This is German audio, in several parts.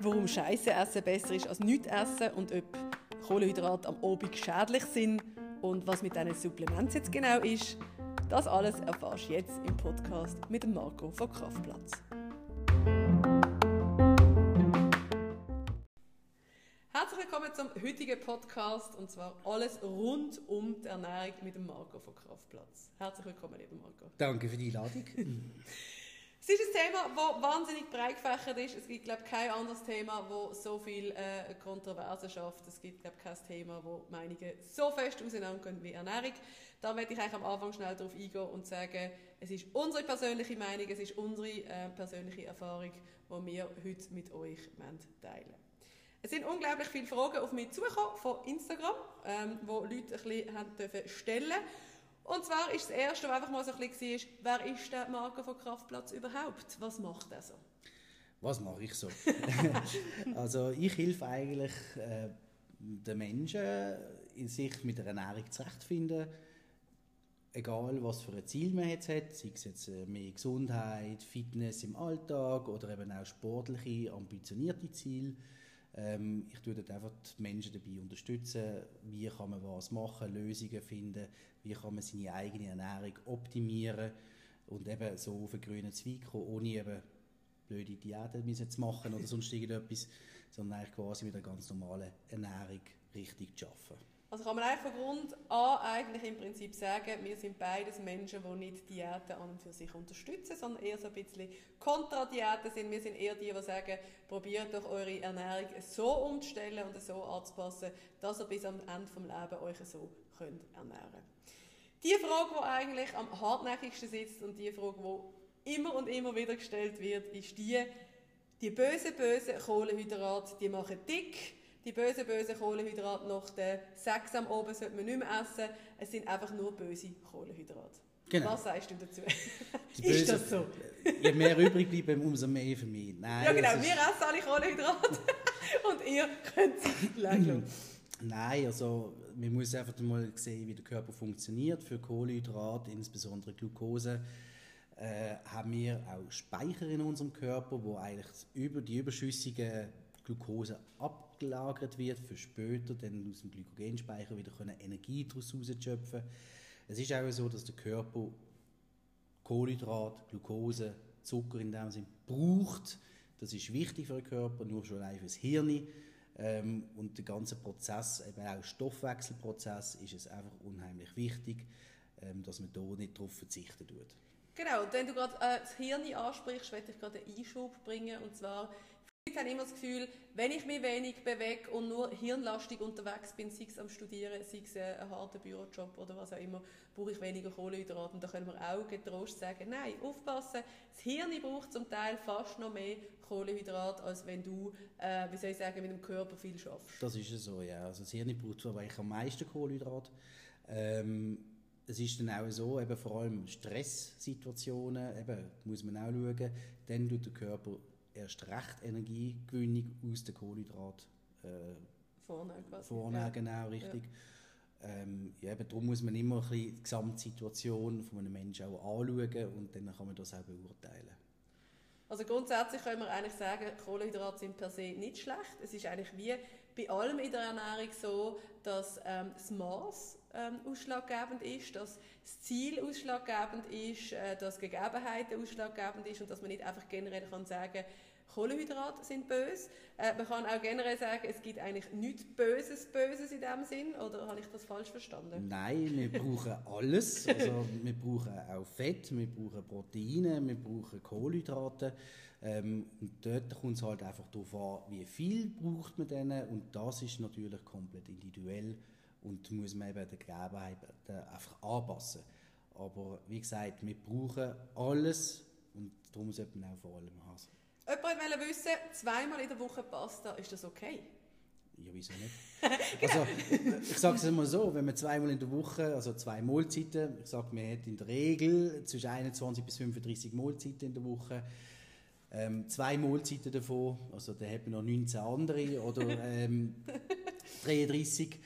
Warum Scheiße essen besser ist als nichts essen und ob Kohlenhydrate am Abend schädlich sind und was mit diesen Supplementen jetzt genau ist, das alles erfährst du jetzt im Podcast mit Marco von Kraftplatz. Zum heutigen Podcast und zwar alles rund um die Ernährung mit dem Marco von Kraftplatz. Herzlich willkommen, lieber Marco. Danke für die Einladung. Es ist ein Thema, das wahnsinnig breit gefächert ist. Es gibt, glaube ich, kein anderes Thema, das so viel äh, Kontroverse schafft. Es gibt, glaube ich, kein Thema, wo Meinungen so fest auseinandergehen wie Ernährung. Da möchte ich eigentlich am Anfang schnell darauf eingehen und sagen, es ist unsere persönliche Meinung, es ist unsere äh, persönliche Erfahrung, die wir heute mit euch teilen es sind unglaublich viele Fragen auf mich zugekommen von Instagram, ähm, Leute ein bisschen haben dürfen stellen und zwar ist das Erste, was einfach mal so ein bisschen war, wer ist der Marco von Kraftplatz überhaupt? Was macht er so? Was mache ich so? also ich helfe eigentlich äh, den Menschen, in sich mit der Ernährung zurechtzufinden, egal was für ein Ziel man jetzt hat, sei es jetzt äh, mehr Gesundheit, Fitness im Alltag oder eben auch sportliche, ambitionierte Ziele. Ähm, ich tue dort einfach die Menschen dabei unterstützen, wie kann man was machen, Lösungen finden, wie kann man seine eigene Ernährung optimieren? Und eben so auf einen grünen Zweig kommen, ohne eben blöde Diäten zu machen oder sonst irgendetwas, sondern eigentlich quasi mit einer ganz normalen Ernährung richtig zu arbeiten. Also kann man eigentlich von Grund an eigentlich im Prinzip sagen, wir sind beides Menschen, die nicht Diäten an und für sich unterstützen, sondern eher so ein bisschen Kontradiäten sind. Wir sind eher die, die sagen, probiert doch eure Ernährung so umzustellen und so anzupassen, dass ihr bis am Ende des Lebens euch so könnt ernähren. Die Frage, die eigentlich am hartnäckigsten sitzt und die Frage, die immer und immer wieder gestellt wird, ist die, die bösen, bösen Kohlenhydrate, die machen dick, die bösen, bösen Kohlenhydrate nach der 6 am Oben sollte man nicht mehr essen. Es sind einfach nur böse Kohlenhydrate. Genau. Was sagst du dazu? ist das so? Je mehr übrig bleiben, umso mehr für mich. Nein, ja genau, wir essen alle Kohlenhydrate und ihr könnt sie lächeln. Nein, also man muss einfach mal sehen, wie der Körper funktioniert. Für Kohlenhydrate, insbesondere Glucose, äh, haben wir auch Speicher in unserem Körper, wo eigentlich über die überschüssige Glucose abgelagert wird für später, dann aus dem Glykogenspeicher wieder können Energie daraus schöpfen. Es ist auch so, dass der Körper Kohlenhydrat, Glucose, Zucker in dem Sinne braucht. Das ist wichtig für den Körper, nur schon allein fürs Hirn. Ähm, und der ganze Prozess, eben auch Stoffwechselprozess, ist es einfach unheimlich wichtig, ähm, dass man da nicht darauf verzichten tut. Genau, und wenn du gerade äh, das Hirn ansprichst, möchte ich gerade einen Einschub bringen. Und zwar, ich habe immer das Gefühl, wenn ich mich wenig bewege und nur hirnlastig unterwegs bin, sei es am Studieren, sei es ein harter Bürojob oder was auch immer, brauche ich weniger Kohlenhydrate. Und da können wir auch getrost sagen, nein, aufpassen, das Hirn braucht zum Teil fast noch mehr Kohlenhydrate, als wenn du, äh, wie soll ich sagen, mit dem Körper viel schaffst. Das ist so, ja. Also das Hirn braucht zwar am meisten Kohlenhydrate. Ähm, es ist dann auch so, eben vor allem Stresssituationen, eben, muss man auch schauen, dann tut der Körper erst recht Energiegewinnung aus den Kohlenhydraten äh. Vornehmen, ja. genau, richtig. Ja. Ähm, ja, eben darum muss man immer ein bisschen die Gesamtsituation von einem Menschen auch anschauen und dann kann man das auch beurteilen. Also grundsätzlich können wir eigentlich sagen, Kohlenhydrate sind per se nicht schlecht. Es ist eigentlich wie bei allem in der Ernährung so, dass ähm, das Maß ähm, ausschlaggebend ist, dass das Ziel ausschlaggebend ist, äh, dass Gegebenheiten ausschlaggebend ist und dass man nicht einfach generell kann sagen Kohlenhydrate sind böse. Äh, man kann auch generell sagen, es gibt eigentlich nichts Böses, Böses in dem Sinn, oder habe ich das falsch verstanden? Nein, wir brauchen alles. Also, wir brauchen auch Fett, wir brauchen Proteine, wir brauchen Kohlenhydrate. Ähm, und dort kommt es halt einfach darauf an, wie viel braucht man denen und das ist natürlich komplett individuell und muss man eben den Gegebenheiten einfach anpassen. Aber wie gesagt, wir brauchen alles und darum sollte man auch vor allem haben. Jemand wollte wissen, zweimal in der Woche Pasta, ist das okay? Ja, wieso nicht? genau. Also, ich sage es immer so, wenn man zweimal in der Woche, also zwei Mahlzeiten, ich sage, man hat in der Regel zwischen 21 bis 35 Mahlzeiten in der Woche, ähm, zwei Mahlzeiten davon, also da hat man noch 19 andere oder ähm, 33.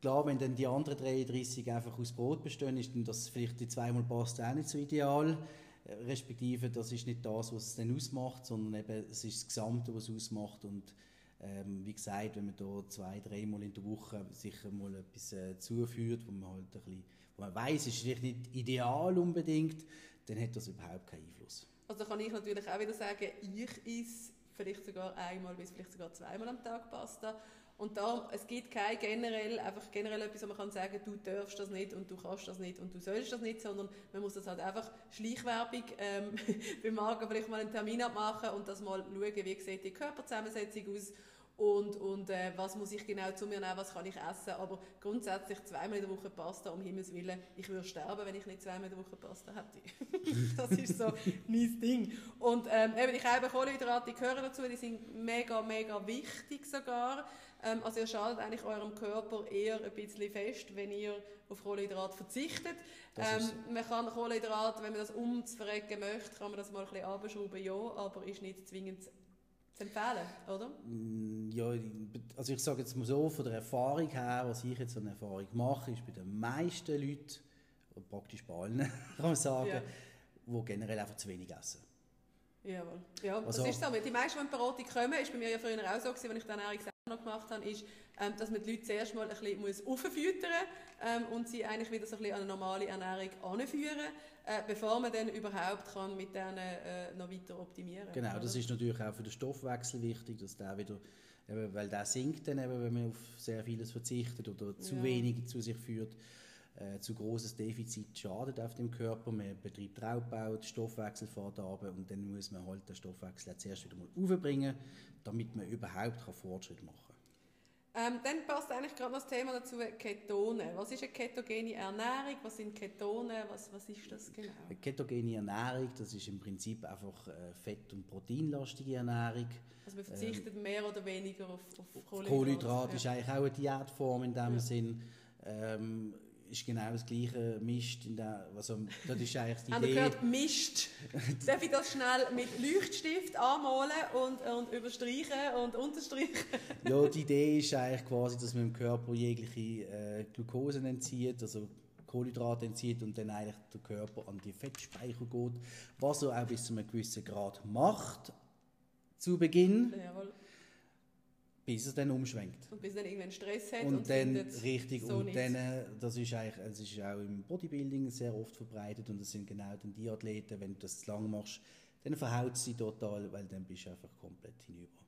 Klar, wenn dann die anderen 33 einfach aus Brot bestehen, ist dann das vielleicht die zweimal Pasta auch nicht so ideal. respektive das ist nicht das, was es dann ausmacht, sondern eben es ist das Gesamte, was es ausmacht und ähm, wie gesagt, wenn man da zwei, dreimal in der Woche sich mal etwas äh, zuführt, wo man halt ein bisschen, wo man weiß, es ist vielleicht nicht ideal unbedingt, dann hat das überhaupt keinen Einfluss. Also kann ich natürlich auch wieder sagen, ich esse vielleicht sogar einmal bis vielleicht sogar zweimal am Tag Pasta. Und da, es gibt kein generell, einfach generell etwas, wo man kann sagen, du darfst das nicht und du kannst das nicht und du sollst das nicht, sondern man muss das halt einfach Schleichwerbung ähm, beim Magen vielleicht mal einen Termin abmachen und das mal schauen, wie sieht die Körperzusammensetzung aus und, und äh, was muss ich genau zu mir nehmen, was kann ich essen. Aber grundsätzlich zweimal in der Woche Pasta, um Himmels Willen. Ich würde sterben, wenn ich nicht zweimal in der Woche Pasta hätte. das ist so mein Ding. Und ähm, eben, ich habe Kohlenhydrate, die gehören dazu, die sind mega, mega wichtig sogar. Ähm, also ihr schadet eigentlich eurem Körper eher ein bisschen fest, wenn ihr auf Kohlenhydrate verzichtet. Ähm, man kann Kohlenhydrate, wenn man das umzuverrecken möchte, kann man das mal ein bisschen abschrauben, ja, aber ist nicht zwingend zu empfehlen, oder? Mm, ja, also ich sage jetzt mal so, von der Erfahrung her, was ich jetzt an Erfahrung mache, ist bei den meisten Leuten, praktisch bei allen, kann man sagen, ja. die generell einfach zu wenig essen. Jawohl. Ja, also, das ist so. Die meisten, die in Beratung kommen, ist bei mir ja früher auch so gewesen, wenn ich dann noch gemacht habe, ist, ähm, dass man die Leute zuerst mal ein bisschen auffüttern muss ähm, und sie eigentlich wieder so ein bisschen an eine normale Ernährung anführen, äh, bevor man dann überhaupt kann mit denen äh, noch weiter optimieren Genau, oder? das ist natürlich auch für den Stoffwechsel wichtig, dass der wieder, eben, weil der sinkt dann eben, wenn man auf sehr vieles verzichtet oder zu ja. wenig zu sich führt. Äh, zu großes Defizit schadet auf dem Körper. Man betreibt Raubbau, der Stoffwechsel fährt runter und dann muss man halt den Stoffwechsel zuerst wieder mal aufbringen, damit man überhaupt Fortschritt machen kann. Ähm, dann passt eigentlich gerade noch das Thema dazu, Ketone. Was ist eine ketogene Ernährung? Was sind Ketone? Was, was ist das genau? Eine ketogene Ernährung, das ist im Prinzip einfach äh, fett- und proteinlastige Ernährung. Also man verzichtet ähm, mehr oder weniger auf, auf Kohlenhydrate. Kohlenhydrat ja. ist eigentlich auch eine Diätform in dem ja. Sinn. Ähm, ist genau das gleiche Mist. In der, also, das ist eigentlich die Idee. gehört Mist? Darf ich das schnell mit Leuchtstift anmalen und, und überstreichen und unterstreichen? ja, die Idee ist eigentlich quasi, dass man im Körper jegliche äh, Glucose entzieht, also Kohlenhydrate entzieht und dann eigentlich der Körper an die Fettspeicher geht, was er auch bis zu einem gewissen Grad macht zu Beginn. Jawohl bis es dann umschwenkt. Und bis dann irgendwann Stress hat und, und dann richtig so und dann, äh, das ist eigentlich, es ist auch im Bodybuilding sehr oft verbreitet und das sind genau dann die Athleten, wenn du das zu lang machst, dann verhaut sie total, weil dann bist du einfach komplett hinüber.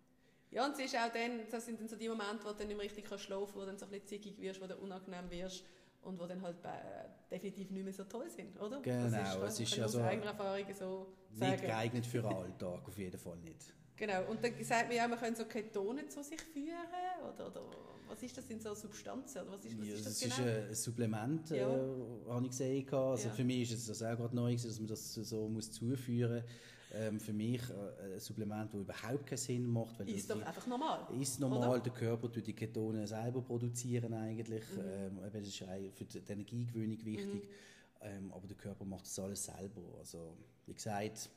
Ja, und es ist auch dann, das sind dann so die Momente, wo du dann nicht mehr richtig kannst schlafen wo du dann so ein bisschen zickig wirst, wo du unangenehm wirst und wo dann halt äh, definitiv nicht mehr so toll sind, oder? Genau, das ist, es ist also Erfahrung so nicht sagen. geeignet für den Alltag, auf jeden Fall nicht. Genau, und dann sagt man ja, man könnte so Ketone zu sich führen, oder, oder was ist das, sind so Substanzen, oder was ist, was ja, ist das, das genau? ist ein Supplement, äh, ja. äh, habe ich gesehen, also ja. für mich ist es auch gerade neu, dass man das so muss zuführen muss. Ähm, für mich äh, ein Supplement, das überhaupt keinen Sinn macht. Weil ist doch einfach normal. Ist normal, oder? der Körper tut die Ketone selber produzieren eigentlich, mhm. ähm, das ist für die Energiegewinnung wichtig, mhm. ähm, aber der Körper macht das alles selber, also wie gesagt,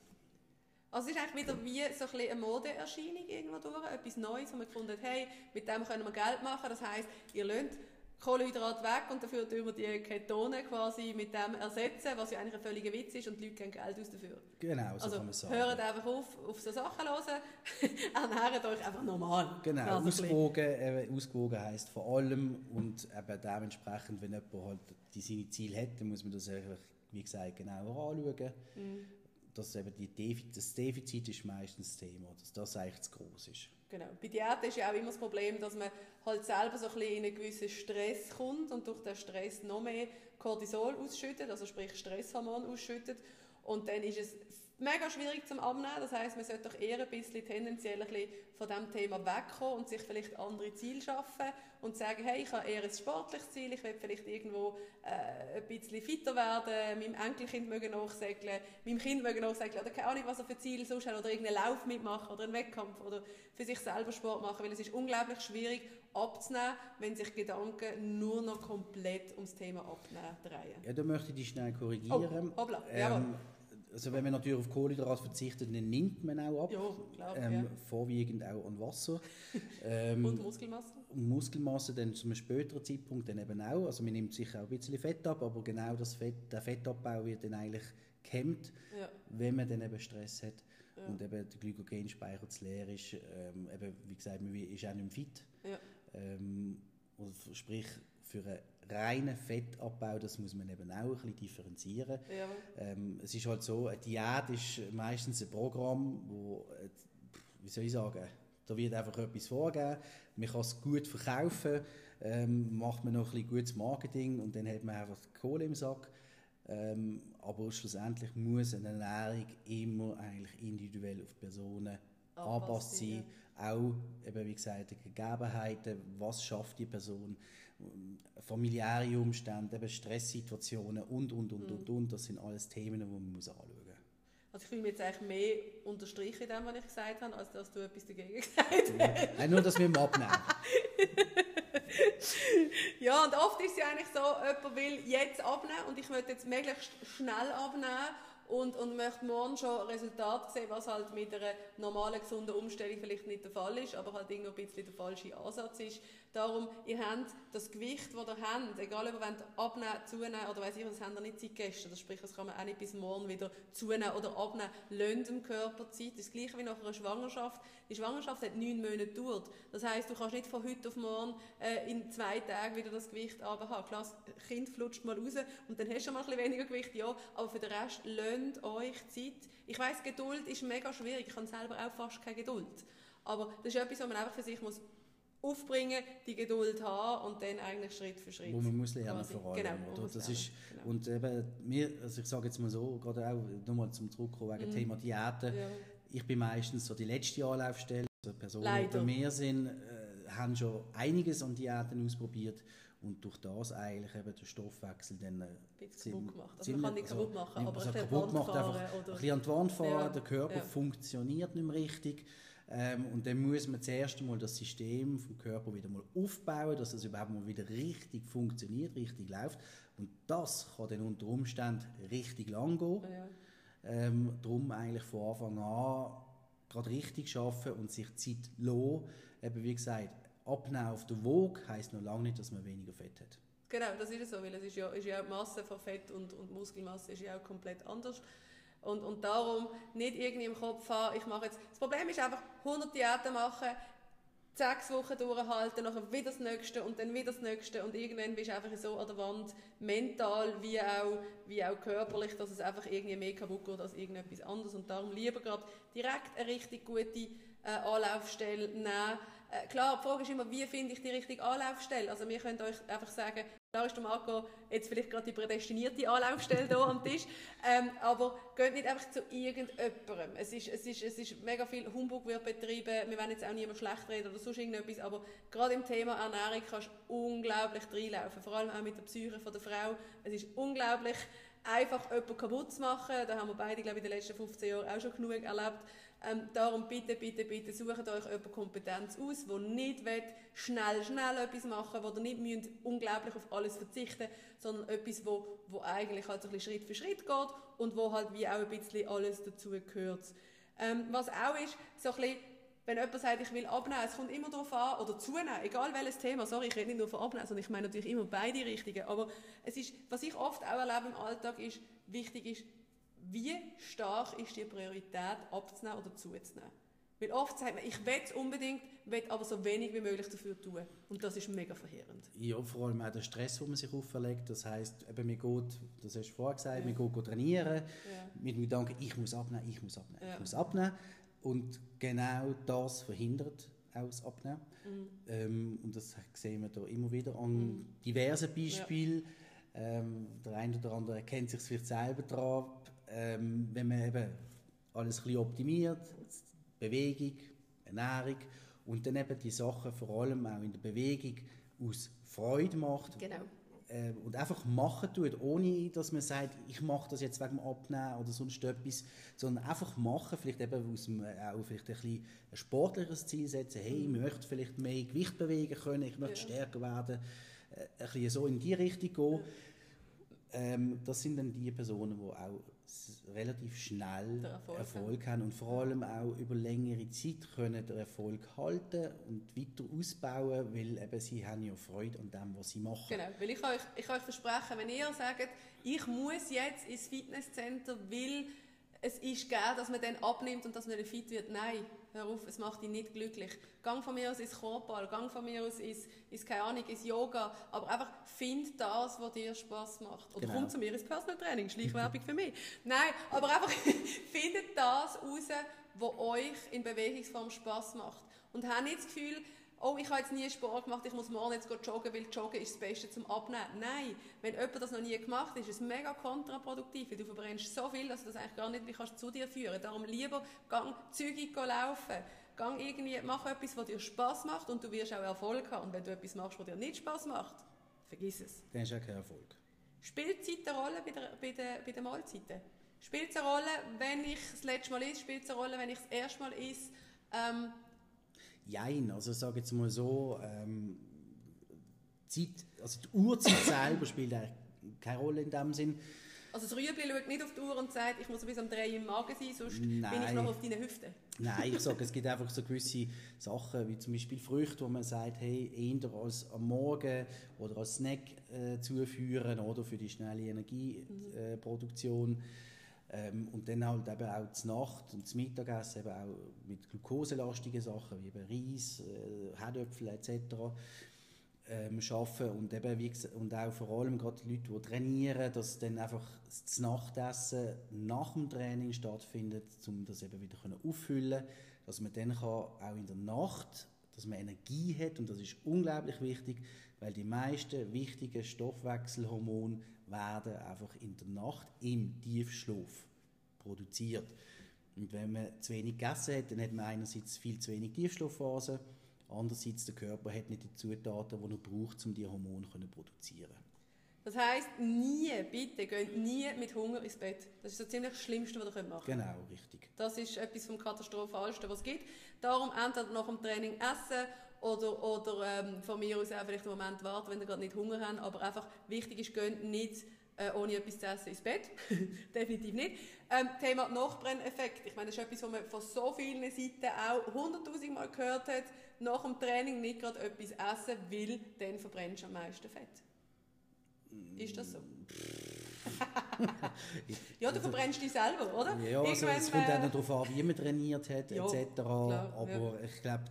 also es ist eigentlich wieder wie so ein eine Modeerscheinung irgendwo durch, etwas Neues, wo man gefunden hat, hey, mit dem können wir Geld machen. Das heisst, ihr lönt Kohlenhydrat weg und dafür tun wir die Ketone quasi mit dem ersetzen, was ja eigentlich ein völliger Witz ist und die Leute geben Geld aus dafür. Genau, so also, kann man sagen. hört einfach auf, auf so Sachen hören, ernährt euch einfach normal. Genau, ausgewogen, äh, ausgewogen heisst vor allem und eben dementsprechend, wenn jemand halt die seine Ziele hat, dann muss man das einfach, wie gesagt, genauer anschauen. Mhm dass eben die Defizit, das Defizit ist meistens das Thema, dass das eigentlich zu groß ist. Genau. Bei Diäten ist ja auch immer das Problem, dass man halt selber so ein bisschen in einen gewissen Stress kommt und durch den Stress noch mehr Cortisol ausschüttet, also sprich Stresshormon ausschüttet. Und dann ist es mega schwierig zum Abnehmen. Das heißt, man sollte doch eher ein bisschen tendenziell ein bisschen von diesem Thema wegkommen und sich vielleicht andere Ziele schaffen und sagen, hey, ich habe eher ein sportliches Ziel, ich will vielleicht irgendwo äh, ein bisschen fitter werden, meinem Enkelkind mögen nachsegeln, meinem Kind mögen nachsegeln oder keine Ahnung, was er für Ziele sonst hat oder irgendeinen Lauf mitmachen oder einen Wettkampf oder für sich selber Sport machen, weil es ist unglaublich schwierig abzunehmen, wenn sich Gedanken nur noch komplett ums Thema Abnehmen drehen. Ja, da möchte ich dich schnell korrigieren. Oh, hoppla, ähm, also wenn man natürlich auf Kohlenhydrate verzichtet, dann nimmt man auch ab. Ja, klar, ähm, ja. Vorwiegend auch an Wasser. Ähm, und Muskelmasse? Und Muskelmasse dann zu einem späteren Zeitpunkt dann eben auch. Also man nimmt sicher auch ein bisschen Fett ab, aber genau das Fett, der Fettabbau wird dann eigentlich gehemmt, Ja. wenn man dann eben Stress hat Ja. und eben der Glykogenspeicher zu leer ist. Ähm, eben, wie gesagt, man ist auch nicht mehr fit. Ja. Ähm, sprich, für einen reinen Fettabbau, das muss man eben auch ein bisschen differenzieren. Ja. Ähm, es ist halt so, eine Diät ist meistens ein Programm, wo, äh, wie soll ich sagen, da wird einfach etwas vorgegeben, man kann es gut verkaufen, ähm, macht man noch ein bisschen gutes Marketing und dann hat man einfach Kohle im Sack. Ähm, aber schlussendlich muss eine Ernährung immer eigentlich individuell auf die Personen Anpasst sein. Auch, eben, wie gesagt, die Gegebenheiten, was schafft die Person, familiäre Umstände, eben Stresssituationen und, und, und, Mhm. und, und. Das sind alles Themen, die man muss anschauen muss. Also ich fühle mich jetzt eigentlich mehr unterstrichen in dem, was ich gesagt habe, als dass du etwas dagegen gesagt hast. Nein, nur, dass wir ihn abnehmen. Ja, und oft ist es ja eigentlich so, jemand will jetzt abnehmen und ich möchte jetzt möglichst schnell abnehmen und, und möchte morgen schon Resultat sehen, was halt mit einer normalen, gesunden Umstellung vielleicht nicht der Fall ist, aber halt irgendwie ein bisschen der falsche Ansatz ist. Darum, ihr habt das Gewicht, das ihr habt, egal ob ihr wollt abnehmen, zunehmen oder weiss ich was, habt ihr nicht Zeit gestern. Das sprich, das kann man auch nicht bis morgen wieder zunehmen oder abnehmen. Lönt dem Körper Zeit. Das gleiche wie nach einer Schwangerschaft. Die Schwangerschaft hat neun Monate gedauert. Das heisst, du kannst nicht von heute auf morgen äh, in zwei Tagen wieder das Gewicht haben. Klar, das Kind flutscht mal raus und dann hast du mal ein bisschen weniger Gewicht, ja. Aber für den Rest lönt euch Zeit. Ich weiss, Geduld ist mega schwierig. Ich habe selber auch fast keine Geduld. Aber das ist etwas, was man einfach für sich muss aufbringen, die Geduld haben und dann eigentlich Schritt für Schritt. Wo man muss lernen quasi- vor allem. Genau, oder? Das lernen, ist, genau. Und eben, wir, also ich sage jetzt mal so, gerade auch nochmal zum Zurückkommen wegen Mhm. Thema Diäten. Ja. Ich bin meistens so die letzte Anlaufstelle. Also Personen, die Leider. bei mir sind, äh, haben schon einiges an Diäten ausprobiert und durch das eigentlich eben den Stoffwechsel dann äh, Ein gemacht. Also ziemlich- man kann nicht kaputt machen, also, aber also kaputt die macht einfach fahren ein oder- bisschen an die Wand fahren, Ja, der Körper ja. funktioniert nicht mehr richtig. Ähm, und dann muss man zuerst einmal das System vom Körper wieder mal aufbauen, dass es überhaupt mal wieder richtig funktioniert, richtig läuft. Und das kann dann unter Umständen richtig lang gehen. Ja. Ähm, darum eigentlich von Anfang an gerade richtig schaffen und sich Zeit lassen. Eben wie gesagt, abnehmen auf der Waage heisst noch lange nicht, dass man weniger Fett hat. Genau, das ist es so, weil es ist ja, ist ja auch die Masse von Fett und, und Muskelmasse ist ja auch komplett anders. Und, und darum nicht irgendwie im Kopf haben, ich mache jetzt... Das Problem ist einfach, 100 Diäten machen, sechs Wochen durchhalten, nachher wieder das Nächste und dann wieder das Nächste und irgendwann bist du einfach so an der Wand, mental wie auch, wie auch körperlich, dass es einfach irgendwie mehr kaputt geht als irgendetwas anderes und darum lieber gerade direkt eine richtig gute äh, Anlaufstelle nehmen. Äh, klar, die Frage ist immer, wie finde ich die richtige Anlaufstelle? Also wir können euch einfach sagen, Klar ist der Marco jetzt vielleicht gerade die prädestinierte Anlaufstelle hier am Tisch, ähm, aber geht nicht einfach zu irgendjemandem. Es ist, es, ist, es ist mega viel Humbug wird betrieben, wir wollen jetzt auch niemand schlecht reden oder sonst irgendetwas, aber gerade im Thema Ernährung kannst du unglaublich reinlaufen, vor allem auch mit der Psyche von der Frau. Es ist unglaublich einfach jemanden kaputt zu machen, da haben wir beide, glaube ich, in den letzten 15 Jahren auch schon genug erlebt. Ähm, darum bitte, bitte, bitte sucht euch jemand Kompetenz aus, der nicht will, schnell, schnell etwas machen wo ihr nicht müsst unglaublich auf alles verzichten sondern etwas, wo, wo eigentlich halt so ein bisschen Schritt für Schritt geht und wo halt wie auch ein bisschen alles dazu gehört. Ähm, was auch ist, so ein bisschen, wenn jemand sagt, ich will abnehmen, es kommt immer darauf an, oder zunehmen, egal welches Thema, sorry, ich rede nicht nur von abnehmen, sondern ich meine natürlich immer beide Richtungen, aber es ist, was ich oft auch erlebe im Alltag ist, wichtig ist, wie stark ist die Priorität abzunehmen oder zuzunehmen? Weil oft sagt man, ich will es unbedingt, will aber so wenig wie möglich dafür tun. Und das ist mega verheerend. Ja, vor allem auch der Stress, den man sich auferlegt. Das heisst, eben, man geht, das hast du vorher gesagt, Ja. man geht, trainieren Ja. mit dem Gedanken, ich muss abnehmen, ich muss abnehmen, Ja. ich muss abnehmen. Und genau das verhindert auch das Abnehmen. Mhm. Ähm, und das sehen wir da immer wieder an Mhm. diversen Beispielen. Ähm, der eine oder andere erkennt sich vielleicht selber daran, ähm, wenn man eben alles ein bisschen optimiert, Bewegung, Ernährung und dann eben die Sachen vor allem auch in der Bewegung aus Freude macht Genau. äh, und einfach machen tut, ohne dass man sagt, ich mache das jetzt wegen dem Abnehmen oder sonst etwas, sondern einfach machen, vielleicht eben aus dem, äh, auch vielleicht ein, bisschen ein sportliches Ziel setzen, hey, ich möchte vielleicht mehr Gewicht bewegen können, ich möchte Ja. stärker werden, äh, ein bisschen so in die Richtung gehen. Ähm, das sind dann die Personen, die auch relativ schnell Erfolg Erfolg, haben und vor allem auch über längere Zeit können den Erfolg halten und weiter ausbauen, weil eben sie haben ja Freude an dem, was sie machen. Genau, weil ich euch, ich euch versprechen, wenn ihr sagt, ich muss jetzt ins Fitnesscenter, weil es ist geil, dass man dann abnimmt und dass man dann fit wird. Nein, hör auf, es macht dich nicht glücklich. Gang von mir aus ins Chorball, gang von mir aus ins, ins, keine Ahnung, ins Yoga, aber einfach find das, was dir Spaß macht. Oder genau. komm zu mir ins Personal Training, Schleichwerbung für mich. Nein, aber einfach findet das raus, was euch in Bewegungsform Spaß macht. Und habt nicht das Gefühl, oh, ich habe jetzt nie Sport gemacht, ich muss morgen jetzt joggen, weil Joggen ist das Beste zum Abnehmen. Nein, wenn jemand das noch nie gemacht hat, ist es mega kontraproduktiv, weil du verbrennst so viel, dass du das eigentlich gar nicht mehr zu dir führen kannst. Darum lieber gang zügig laufen. Gang irgendwie, mach etwas, was dir Spaß macht und du wirst auch Erfolg haben. Und wenn du etwas machst, was dir nicht Spaß macht, vergiss es. Dann hast du auch keinen Erfolg. Spielt Zeit eine Rolle bei, der, bei, der, bei den Mahlzeiten? Spielt es eine Rolle, wenn ich das letzte Mal esse? Spielt es eine Rolle, wenn ich das erste Mal esse? Ähm, Jein, also sage jetzt mal so, ähm, Zeit, also die Uhrzeit selber spielt keine Rolle in dem Sinn. Also das Rüebli schaut nicht auf die Uhr und sagt, ich muss bis um drei im Magen sein, sonst Nein. bin ich noch auf deinen Hüften. Nein, ich sage, es gibt einfach so gewisse Sachen, wie zum Beispiel Früchte, wo man sagt, hey, eher als am Morgen oder als Snack äh, zuführen oder für die schnelle Energieproduktion. Äh, ähm, und dann halt eben auch zur Nacht und zum Mittagessen eben auch mit glukoselastigen Sachen wie eben Reis, äh, etc. Ähm, schaffen und eben wie gesagt, und auch vor allem gerade die Leute, die trainieren, dass dann einfach das Nachtessen nach dem Training stattfindet, um das eben wieder auffüllen dass man dann kann, auch in der Nacht, dass man Energie hat und das ist unglaublich wichtig, weil die meisten wichtigen Stoffwechselhormone werden einfach in der Nacht im Tiefschlaf produziert. Und wenn man zu wenig gegessen hat, dann hat man einerseits viel zu wenig Tiefschlafphasen, andererseits der Körper hat nicht die Zutaten, die er braucht, um die Hormone zu produzieren. Das heisst, nie, bitte, geht nie mit Hunger ins Bett. Das ist so ziemlich das Schlimmste, was ihr machen könnt. Genau, richtig. Das ist etwas vom Katastrophalsten, was es gibt. Darum entweder nach dem Training essen oder, oder ähm, von mir aus auch vielleicht einen Moment warten, wenn ihr gerade nicht Hunger habt. Aber einfach wichtig ist, geht nicht äh, ohne etwas zu essen ins Bett. Definitiv nicht. Ähm, Thema Nachbrenneffekt. Ich meine, das ist etwas, was man von so vielen Seiten auch hunderttausend Mal gehört hat. Nach dem Training nicht gerade etwas essen, weil dann verbrennst du am meisten Fett. Ist das so? ja, du verbrennst dich selber, oder? Ja, also es kommt auch darauf an, wie man trainiert hat, ja, etc. Klar, Aber ja. ich glaube,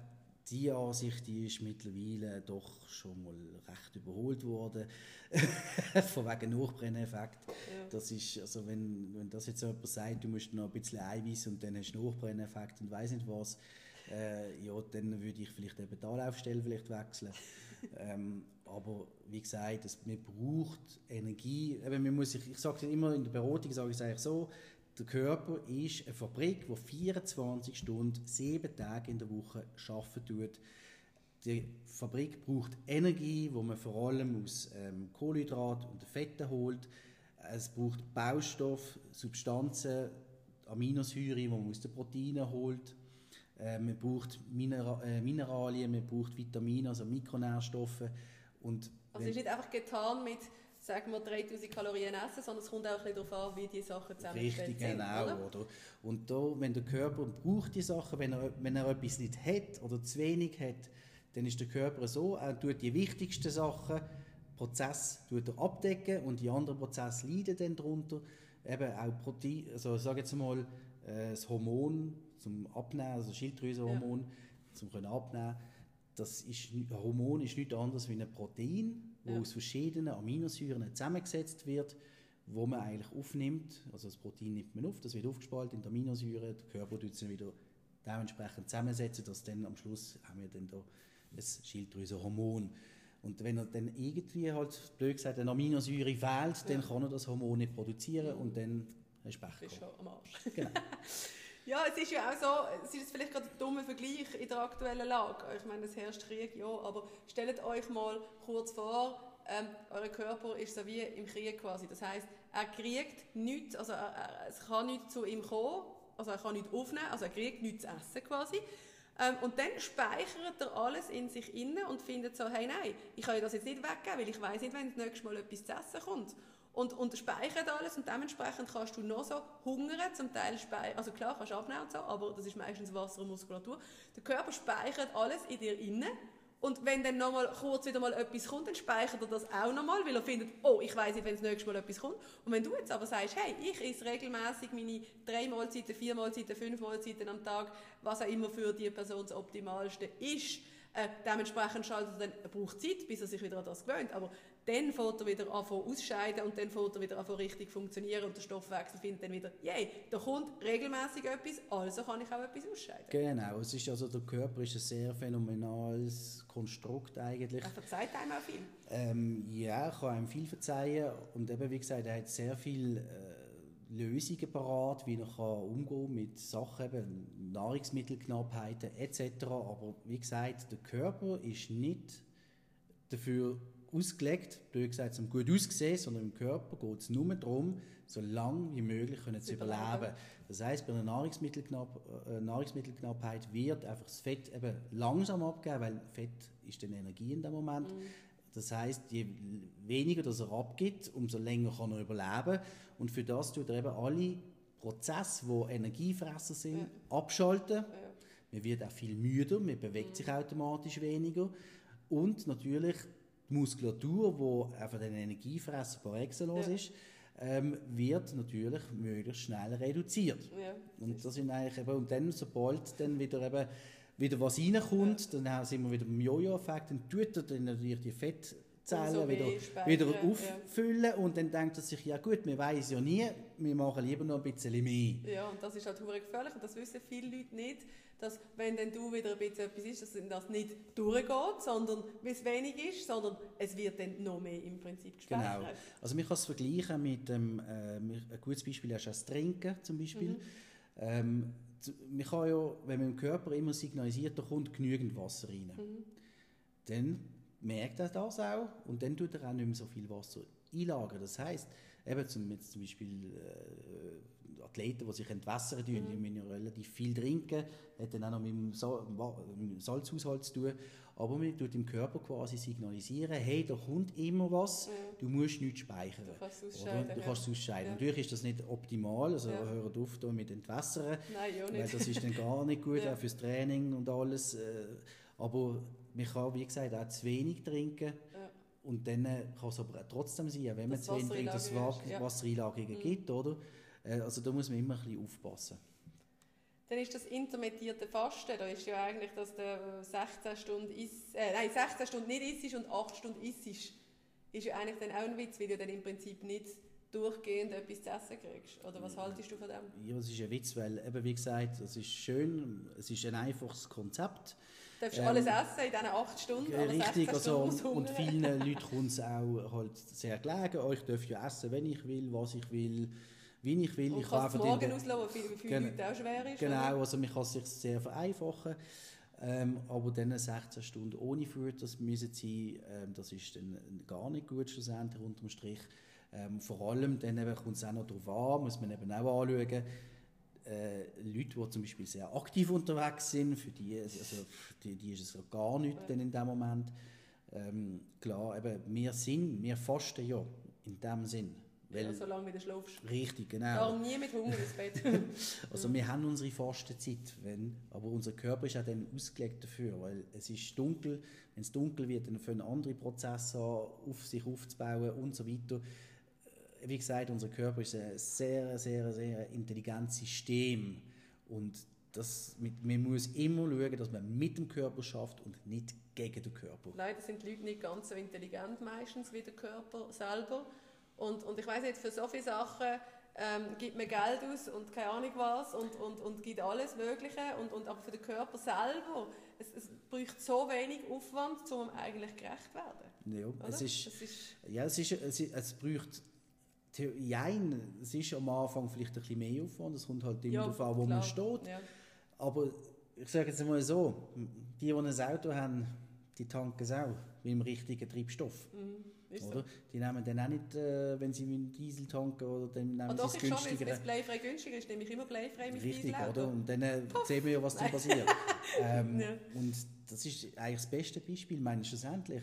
die Ansicht die ist mittlerweile doch schon mal recht überholt worden. Von wegen Nachbrenneffekt. Ja. Das ist, also wenn, wenn das jetzt jemand sagt, du musst noch ein bisschen Eiweiß und dann hast du Nachbrenneffekt und weiß nicht was, äh, ja, dann würde ich vielleicht eben die Anlaufstelle vielleicht wechseln. ähm, aber wie gesagt, es, man braucht Energie. Eben, man muss sich, ich sage immer in der Beratung, sage ich es eigentlich so, der Körper ist eine Fabrik, die 24 Stunden, sieben Tage in der Woche arbeiten tut. Die Fabrik braucht Energie, wo man vor allem aus ähm, Kohlenhydrat und Fetten holt. Es braucht Baustoff, Substanzen, Aminosäuren, die man aus den Proteinen holt. Äh, man braucht Minera äh, Mineralien, man braucht Vitamine, also Mikronährstoffe. Und also es ist nicht einfach getan mit sagen wir 3000 Kalorien essen, sondern es kommt auch ein darauf an, wie die Sachen zusammengestellt Richtig, genau, oder? Und da, wenn der Körper braucht die Sachen, wenn er, wenn er etwas nicht hat oder zu wenig hat, dann ist der Körper so, er tut die wichtigsten Sachen, Prozess tut er abdecken und die anderen Prozesse leiden dann darunter. Eben auch Protein, also sag jetzt mal, äh, das Hormon zum Abnehmen, also Schilddrüsenhormon ja. zum können abnehmen, das ist, ein Hormon ist nichts anderes wie ein Protein, wo ja. aus verschiedenen Aminosäuren zusammengesetzt wird, wo man eigentlich aufnimmt. Also das Protein nimmt man auf, das wird aufgespalten in Aminosäuren, der Körper tut es wieder dementsprechend zusammensetzen, dass dann am Schluss haben wir dann da ein Schilddrüsenhormon. Und wenn er dann irgendwie halt, blöd gesagt, eine Aminosäure fehlt, ja. dann kann er das Hormon nicht produzieren und dann hast du Pech Bist schon am Arsch. Genau. ja, es ist ja auch so, es ist vielleicht gerade ein dummer Vergleich in der aktuellen Lage. Ich meine, es herrscht Krieg, ja, aber stellt euch mal kurz vor, ähm, euer Körper ist so wie im Krieg quasi. Das heißt, er kriegt nichts, also er, er, es kann nichts zu ihm kommen, also er kann nichts aufnehmen, also er kriegt nichts zu essen quasi. Ähm, und dann speichert er alles in sich inne und findet so, hey nein, ich kann das jetzt nicht weggeben, weil ich weiß nicht, wenn das nächste Mal etwas zu essen kommt. Und, und speichert alles und dementsprechend kannst du noch so hungern, zum Teil speichern, also klar kannst du abnehmen und so, aber das ist meistens Wasser und Muskulatur. Der Körper speichert alles in dir inne Und wenn dann nochmal kurz wieder mal etwas kommt, dann speichert er das auch nochmal, weil er findet, oh, ich weiß nicht, wenn das nächste Mal etwas kommt. Und wenn du jetzt aber sagst, hey, ich esse regelmäßig meine drei Mahlzeiten, vier Mahlzeiten, fünf Mahlzeiten am Tag, was auch immer für die Person das Optimalste ist, äh, dementsprechend schaltet er dann, er braucht Zeit, bis er sich wieder an das gewöhnt. Aber dann fängt er wieder an ausscheiden und dann fängt er wieder an richtig funktionieren und der Stoffwechsel findet dann wieder, yay, da kommt regelmäßig etwas, also kann ich auch etwas ausscheiden. Genau, es ist also der Körper ist ein sehr phänomenales Konstrukt eigentlich. Er verzeiht einem auch viel. Ähm, ja, kann einem viel verzeihen und eben wie gesagt, er hat sehr viel äh, Lösungen parat, wie er kann umgehen mit Sachen, eben Nahrungsmittelknappheiten etc. Aber wie gesagt, der Körper ist nicht dafür ausgelegt, blöd gesagt, um gut auszusehen, sondern im Körper geht es nur darum, so lange wie möglich können zu überleben. Das heißt, bei einer Nahrungsmittelknapp, äh, Nahrungsmittelknappheit wird einfach das Fett eben langsam abgeben, weil Fett ist dann Energie in dem Moment. Mhm. Das heißt, je weniger das er abgibt, umso länger kann er überleben. Und für das tut er eben alle Prozesse, die Energiefresser sind, ja. abschalten. Ja. Man wird auch viel müder, man bewegt mhm. sich automatisch weniger. Und natürlich die Muskulatur, die einfach den Energiefresser par excellence ja. ist, ähm, wird natürlich möglichst schnell reduziert. Ja, und das sind eigentlich eben, und dann, sobald dann wieder eben wieder was reinkommt, ja. dann sind wir wieder beim Jojo-Effekt, dann tut er dann natürlich die Fettzellen so wieder, wieder auffüllen ja. und dann denkt er sich, ja gut, wir weiß ja nie, wir machen lieber noch ein bisschen mehr. Ja, und das ist halt gefährlich und das wissen viele Leute nicht dass wenn dann du wieder ein bisschen etwas ist, dass das nicht durchgeht, sondern wie es wenig ist, sondern es wird dann noch mehr im Prinzip gespeichert. Genau. Also man kann es vergleichen mit dem, äh, ein gutes Beispiel ist das Trinken zum Beispiel. Mhm. Ähm, man kann ja, wenn man im Körper immer signalisiert, da kommt genügend Wasser rein, mhm. dann merkt er das auch und dann tut er auch nicht mehr so viel Wasser einlagern. Das heißt, eben zum, jetzt zum Beispiel äh, Athleten, die sich entwässern, mhm. die müssen ja relativ viel trinken, hat dann auch noch mit dem, Salzhaushalt zu tun. Aber man tut im Körper quasi signalisieren, hey, da kommt immer was, mhm. du musst nichts speichern. Du kannst es ausscheiden. Du kannst ausscheiden. Ja. Natürlich ist das nicht optimal, also ja. hört auf da mit Entwässern, Nein, ja nicht. weil das ist dann gar nicht gut, ja. auch fürs Training und alles. Äh, aber man kann, wie gesagt, auch zu wenig trinken. Ja. Und dann kann es aber trotzdem sein, wenn man zu wenig trinkt, dass es Wassereinlagerungen mhm. gibt, oder? Äh, also da muss man immer ein bisschen aufpassen. Dann ist das intermittierte Fasten, da ist ja eigentlich, dass du 16 Stunden isst, äh, nein, 16 Stunden nicht isst und 8 Stunden isst, ist ja eigentlich dann auch ein Witz, weil du dann im Prinzip nicht durchgehend etwas zu essen kriegst. Oder was haltest du von dem? Ja, es ist ein Witz, weil eben wie gesagt, es ist schön, es ist ein einfaches Konzept. Du darfst ähm, alles essen in diesen 8 Stunden, Richtig, also, und vielen Leuten kommt es auch halt sehr gelegen, ich darf ja essen, wenn ich will, was ich will wie ich will. Und ich kann es morgen auslaufen, für viele Leute auch schwer ist. Genau, oder? also man kann es sich sehr vereinfachen. Ähm, aber dann 16 Stunden ohne Food, das müssen sein, ähm, das ist dann gar nicht gut schlussendlich unterm Strich. Ähm, vor allem dann kommt es auch noch darauf an, muss man eben auch anschauen, äh, Leute, die zum Beispiel sehr aktiv unterwegs sind, für die, also, die, die ist es gar nicht ja. in dem Moment. Ähm, klar, eben, wir sind, wir fasten ja in dem Sinn. Weil, ja, solange du schlafst. Richtig, genau. Darum nie mit Hunger ins Bett. also wir haben unsere Fastenzeit, wenn, aber unser Körper ist auch dann ausgelegt dafür, weil es ist dunkel, wenn es dunkel wird, dann fangen andere Prozesse an, auf sich aufzubauen und so weiter. Wie gesagt, unser Körper ist ein sehr, sehr, sehr intelligentes System und das mit, man muss immer schauen, dass man mit dem Körper schafft und nicht gegen den Körper. Leider sind die Leute nicht ganz so intelligent meistens wie der Körper selber. Und, und ich weiß nicht, für so viele Sachen ähm, gibt man Geld aus und keine Ahnung was und, und, und gibt alles Mögliche. Und, und, aber für den Körper selber, es, es braucht so wenig Aufwand, um eigentlich gerecht zu werden. Ja, es ist, ist, ja es, ist, es, es braucht Jein, es ist am Anfang vielleicht ein bisschen mehr Aufwand, es kommt halt immer ja, darauf an, wo klar. man steht. Ja. Aber ich sage jetzt mal so, die, die ein Auto haben, die tanken es auch mit dem richtigen Treibstoff. Mhm. Oder? Die nehmen dann auch nicht, äh, wenn sie mit dem Diesel tanken, oder dann nehmen und sie es günstiger. Schon, wenn es bleifrei günstiger ist, nehme ich immer bleifrei mit Richtig, Diesel oder? Und dann äh, sehen wir ja, was dann passiert. ähm, ja. Und das ist eigentlich das beste Beispiel. Ich meine, schlussendlich,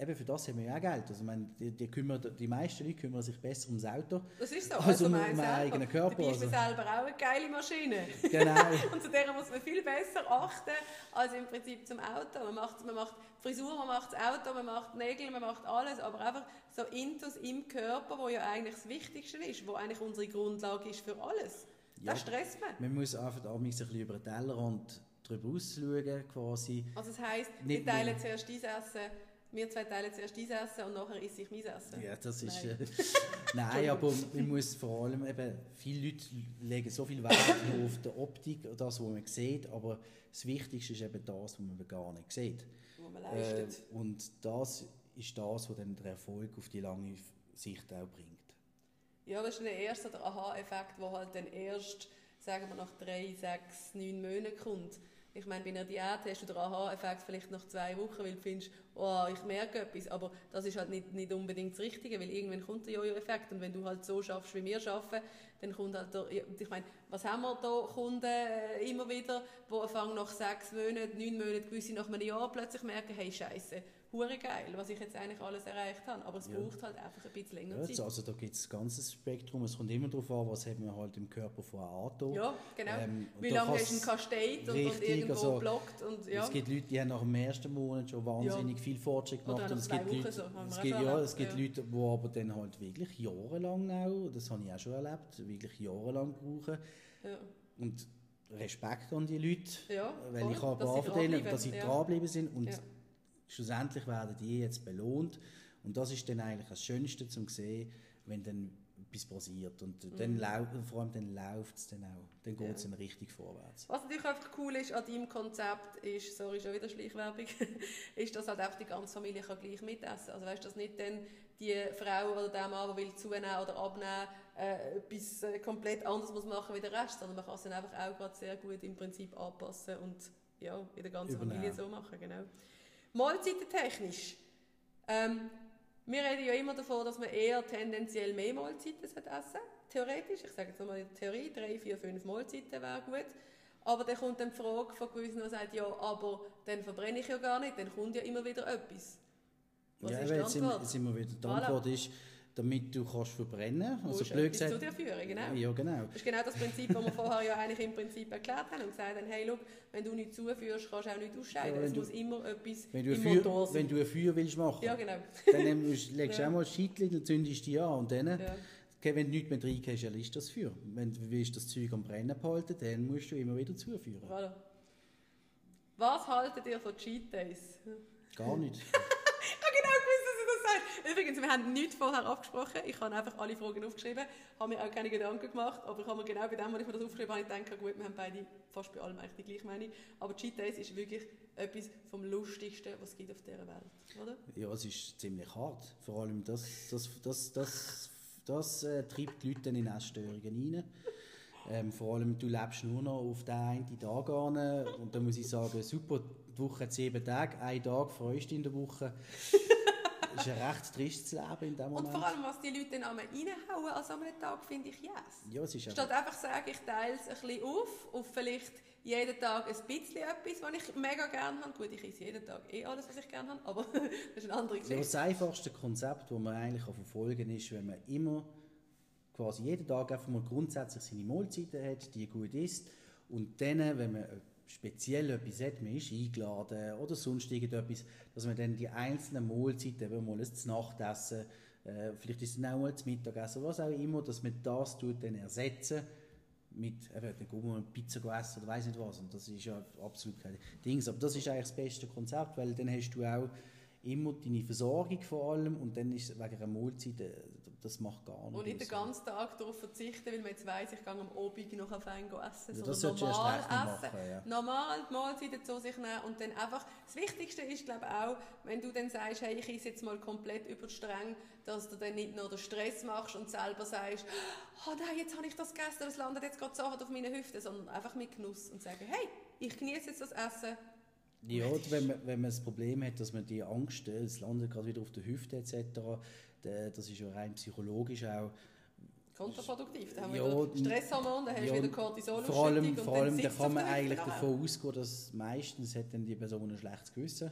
eben für das haben wir ja auch Geld. Also, ich meine, die, die, kümmern, die meisten Leute kümmern sich besser ums Auto. Das ist so. als Also, um mein meinen eigenen Körper. Dabei ist Also, man selber auch eine geile Maschine. genau. Und zu der muss man viel besser achten als im Prinzip zum Auto. Man macht, man macht Frisur, man macht das Auto, man macht Nägel, man macht alles, aber einfach so Intus im Körper, wo ja eigentlich das Wichtigste ist, wo eigentlich unsere Grundlage ist für alles. Ja. Das stresst man. Man muss einfach ein bisschen über den Tellerrand drüber ausschauen, quasi. Also das heisst, wir teilen zuerst dein Essen, wir zwei teilen zuerst dein Essen und nachher esse ich mein Essen. Ja, das ist. Nein. Äh, nein, aber man muss vor allem eben, viele Leute legen so viel Wert auf die Optik, das, was man sieht, aber das Wichtigste ist eben das, was man gar nicht sieht. Wo man Äh, leistet. und das ist das, was dann den Erfolg auf die lange Sicht auch bringt. Ja, das ist der erste Aha-Effekt, der halt dann erst, sagen wir, nach drei, sechs, neun Monaten kommt. Ich meine, bei einer Diät hast du den Aha-Effekt vielleicht nach zwei Wochen, weil du findest, oh, ich merke etwas, aber das ist halt nicht, nicht unbedingt das Richtige, weil irgendwann kommt der Jojo-Effekt. Und wenn du halt so schaffst, wie wir arbeiten, dann kommt halt der, ich meine, was haben wir da Kunden äh, immer wieder, die anfangen nach sechs Monaten, neun Monaten, gewisse nach einem Jahr plötzlich merken, hey, Scheiße, hure geil, was ich jetzt eigentlich alles erreicht habe, aber es Ja. braucht halt einfach ein bisschen länger Ja, Zeit. also da gibt es ein ganzes Spektrum. Es kommt immer darauf an, was hat man halt im Körper vorher angetan. Ja, genau. Ähm, Wie lange hast du ihn gestehen und, und irgendwo also, blockt und ja. Es gibt Leute, die haben nach dem ersten Monat schon wahnsinnig viel Fortschritt Oder gemacht. nach Und es gibt Wochen Leute, so, es gibt, ja, es. Leute, die aber dann halt wirklich jahrelang auch, das habe ich auch schon erlebt, wirklich jahrelang brauchen. Und Respekt an die Leute, weil voll, ich habe von denen, dass sie ja. dranbleiben sind und. Schlussendlich werden die jetzt belohnt. Und das ist dann eigentlich das Schönste zum sehen, wenn dann etwas passiert. Und dann lau vor allem dann läuft es dann auch. Dann geht es Mhm. Ja. dann richtig vorwärts. Was natürlich einfach cool ist an deinem Konzept, ist, sorry, schon wieder Schleichwerbung, ist, dass halt einfach die ganze Familie kann gleich mitessen Also weißt du, dass nicht dann die Frau oder der Mann, der will zunehmen oder abnehmen, äh, etwas äh, komplett anderes muss machen wie der Rest, sondern man kann es dann einfach auch gerade sehr gut im Prinzip anpassen und ja, in der ganzen Übernehmen. Familie so machen, genau. Mahlzeitentechnisch. Ähm, wir reden ja immer davon, dass man eher tendenziell mehr Mahlzeiten essen sollte. Theoretisch, ich sage jetzt nochmal in der Theorie, drei, vier, fünf Mahlzeiten wäre gut. Aber dann kommt dann die Frage von gewissen, die sagen, ja, aber dann verbrenne ich ja gar nicht, dann kommt ja immer wieder etwas. Was ja, ist die jetzt sind, Antwort? sind wir wieder. Die Voilà. Antwort ist, damit du kannst verbrennen Du Also blöd etwas zu gesagt. dir führen, genau. Ja, genau. Das ist genau das Prinzip, das wir vorher ja eigentlich im Prinzip erklärt haben und gesagt haben, hey, look, wenn du nichts zuführst, kannst du auch nicht ausscheiden. Ja, es du- muss immer etwas Wenn du, im Feuer, Motor sein. wenn du ein Feuer willst machen, ja, genau. dann legst du Ja. auch mal ein Scheitchen, dann zündest du die an und dann, Ja. okay, wenn du nichts mehr reingehst, dann ist das Feuer. Wenn du willst das Zeug am Brennen behalten, dann musst du immer wieder zuführen. Voilà. Was haltet ihr von Cheat Days? Gar nicht. Ich habe genau gewusst, dass ihr das sagt. Übrigens, wir haben nichts vorher abgesprochen. Ich habe einfach alle Fragen aufgeschrieben, habe mir auch keine Gedanken gemacht, aber ich habe mir genau bei dem, was ich mir das aufgeschrieben habe, gedacht, gut, wir haben beide fast bei allem eigentlich die gleiche Meinung. Aber Cheat Days ist wirklich etwas vom Lustigsten, was es gibt auf dieser Welt, oder? Ja, es ist ziemlich hart. Vor allem das, das, das, das, das äh, treibt die Leute in Essstörungen rein. Ähm, vor allem, du lebst nur noch auf den einen Tag an. Und da muss ich sagen, super, die Woche hat sieben Tage, ein Tag freust du in der Woche. Ist ein recht tristes Leben in dem Und Moment. vor allem, was die Leute dann einmal reinhauen an so einem Tag, finde ich yes. ja, es ist einfach, Statt einfach zu sagen, ich teile es ein bisschen auf, auf vielleicht jeden Tag ein bisschen etwas, was ich mega gerne habe. Gut, ich esse jeden Tag eh alles, was ich gerne habe, aber das ist eine andere ja, Geschichte. das einfachste Konzept, das man eigentlich kann verfolgen kann, ist, wenn man immer quasi jeden Tag einfach mal grundsätzlich seine Mahlzeiten hat, die gut isst und dann, wenn man speziell etwas hat, man ist eingeladen oder sonst irgendetwas, dass man dann die einzelnen Mahlzeiten, eben mal ein Nachtessen, äh, vielleicht ist es auch mal das Mittagessen, was auch immer, dass man das tut dann ersetzen mit, eben, dann gehen Pizza essen oder weiß nicht was. Und das ist ja absolut kein Ding, aber das ist eigentlich das beste Konzept, weil dann hast du auch immer deine Versorgung vor allem und dann ist wegen einer Mahlzeit, äh, das macht gar nichts. Und nicht den ganzen Tag darauf verzichten, weil man jetzt weiss, ich gehe am Abend noch ein Fein essen, Ja, das sondern normal essen. machen, ja. Normal die Mahlzeiten zu sich nehmen und dann einfach, das Wichtigste ist, glaube ich, auch, wenn du dann sagst, hey, ich esse jetzt mal komplett über die Stränge, dass du dann nicht nur den Stress machst und selber sagst, oh nein, jetzt habe ich das gegessen, das landet jetzt gerade so hart auf meine Hüfte, sondern einfach mit Genuss und sagen, hey, ich genieße jetzt das Essen. Ja, wenn man, wenn man das Problem hat, dass man die Angst, äh, es landet gerade wieder auf der Hüfte etc., das ist ja rein psychologisch auch. Kontraproduktiv. Dann haben wir Ja, wieder Stresshormon, dann hast ja, wieder Cortisol Vor allem, vor allem da kann man eigentlich nachher. davon ausgehen, dass meistens hat dann die Person ein schlechtes Gewissen.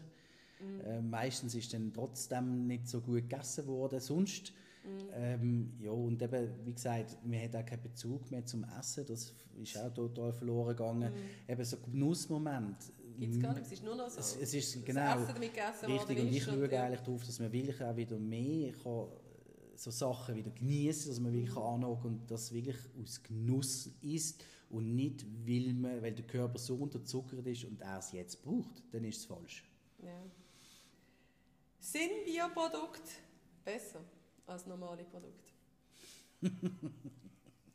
Mhm. Äh, meistens ist dann trotzdem nicht so gut gegessen worden. Sonst, mhm. ähm, ja, und eben, wie gesagt, man hat auch keinen Bezug mehr zum Essen. Das ist auch total verloren gegangen. Mhm. Eben so Genussmoment. Gibt es gar nicht, es ist nur noch so. Es, es ist genau das Essen damit gegessen richtig, und ich schaue und, eigentlich darauf, dass man wirklich auch wieder mehr kann, so Sachen wieder genießen, dass man wirklich mhm. anhocken und das wirklich aus Genuss ist und nicht, weil, man, weil der Körper so unterzuckert ist und er es jetzt braucht, dann ist es falsch. Ja. Sind Bioprodukte besser als normale Produkte?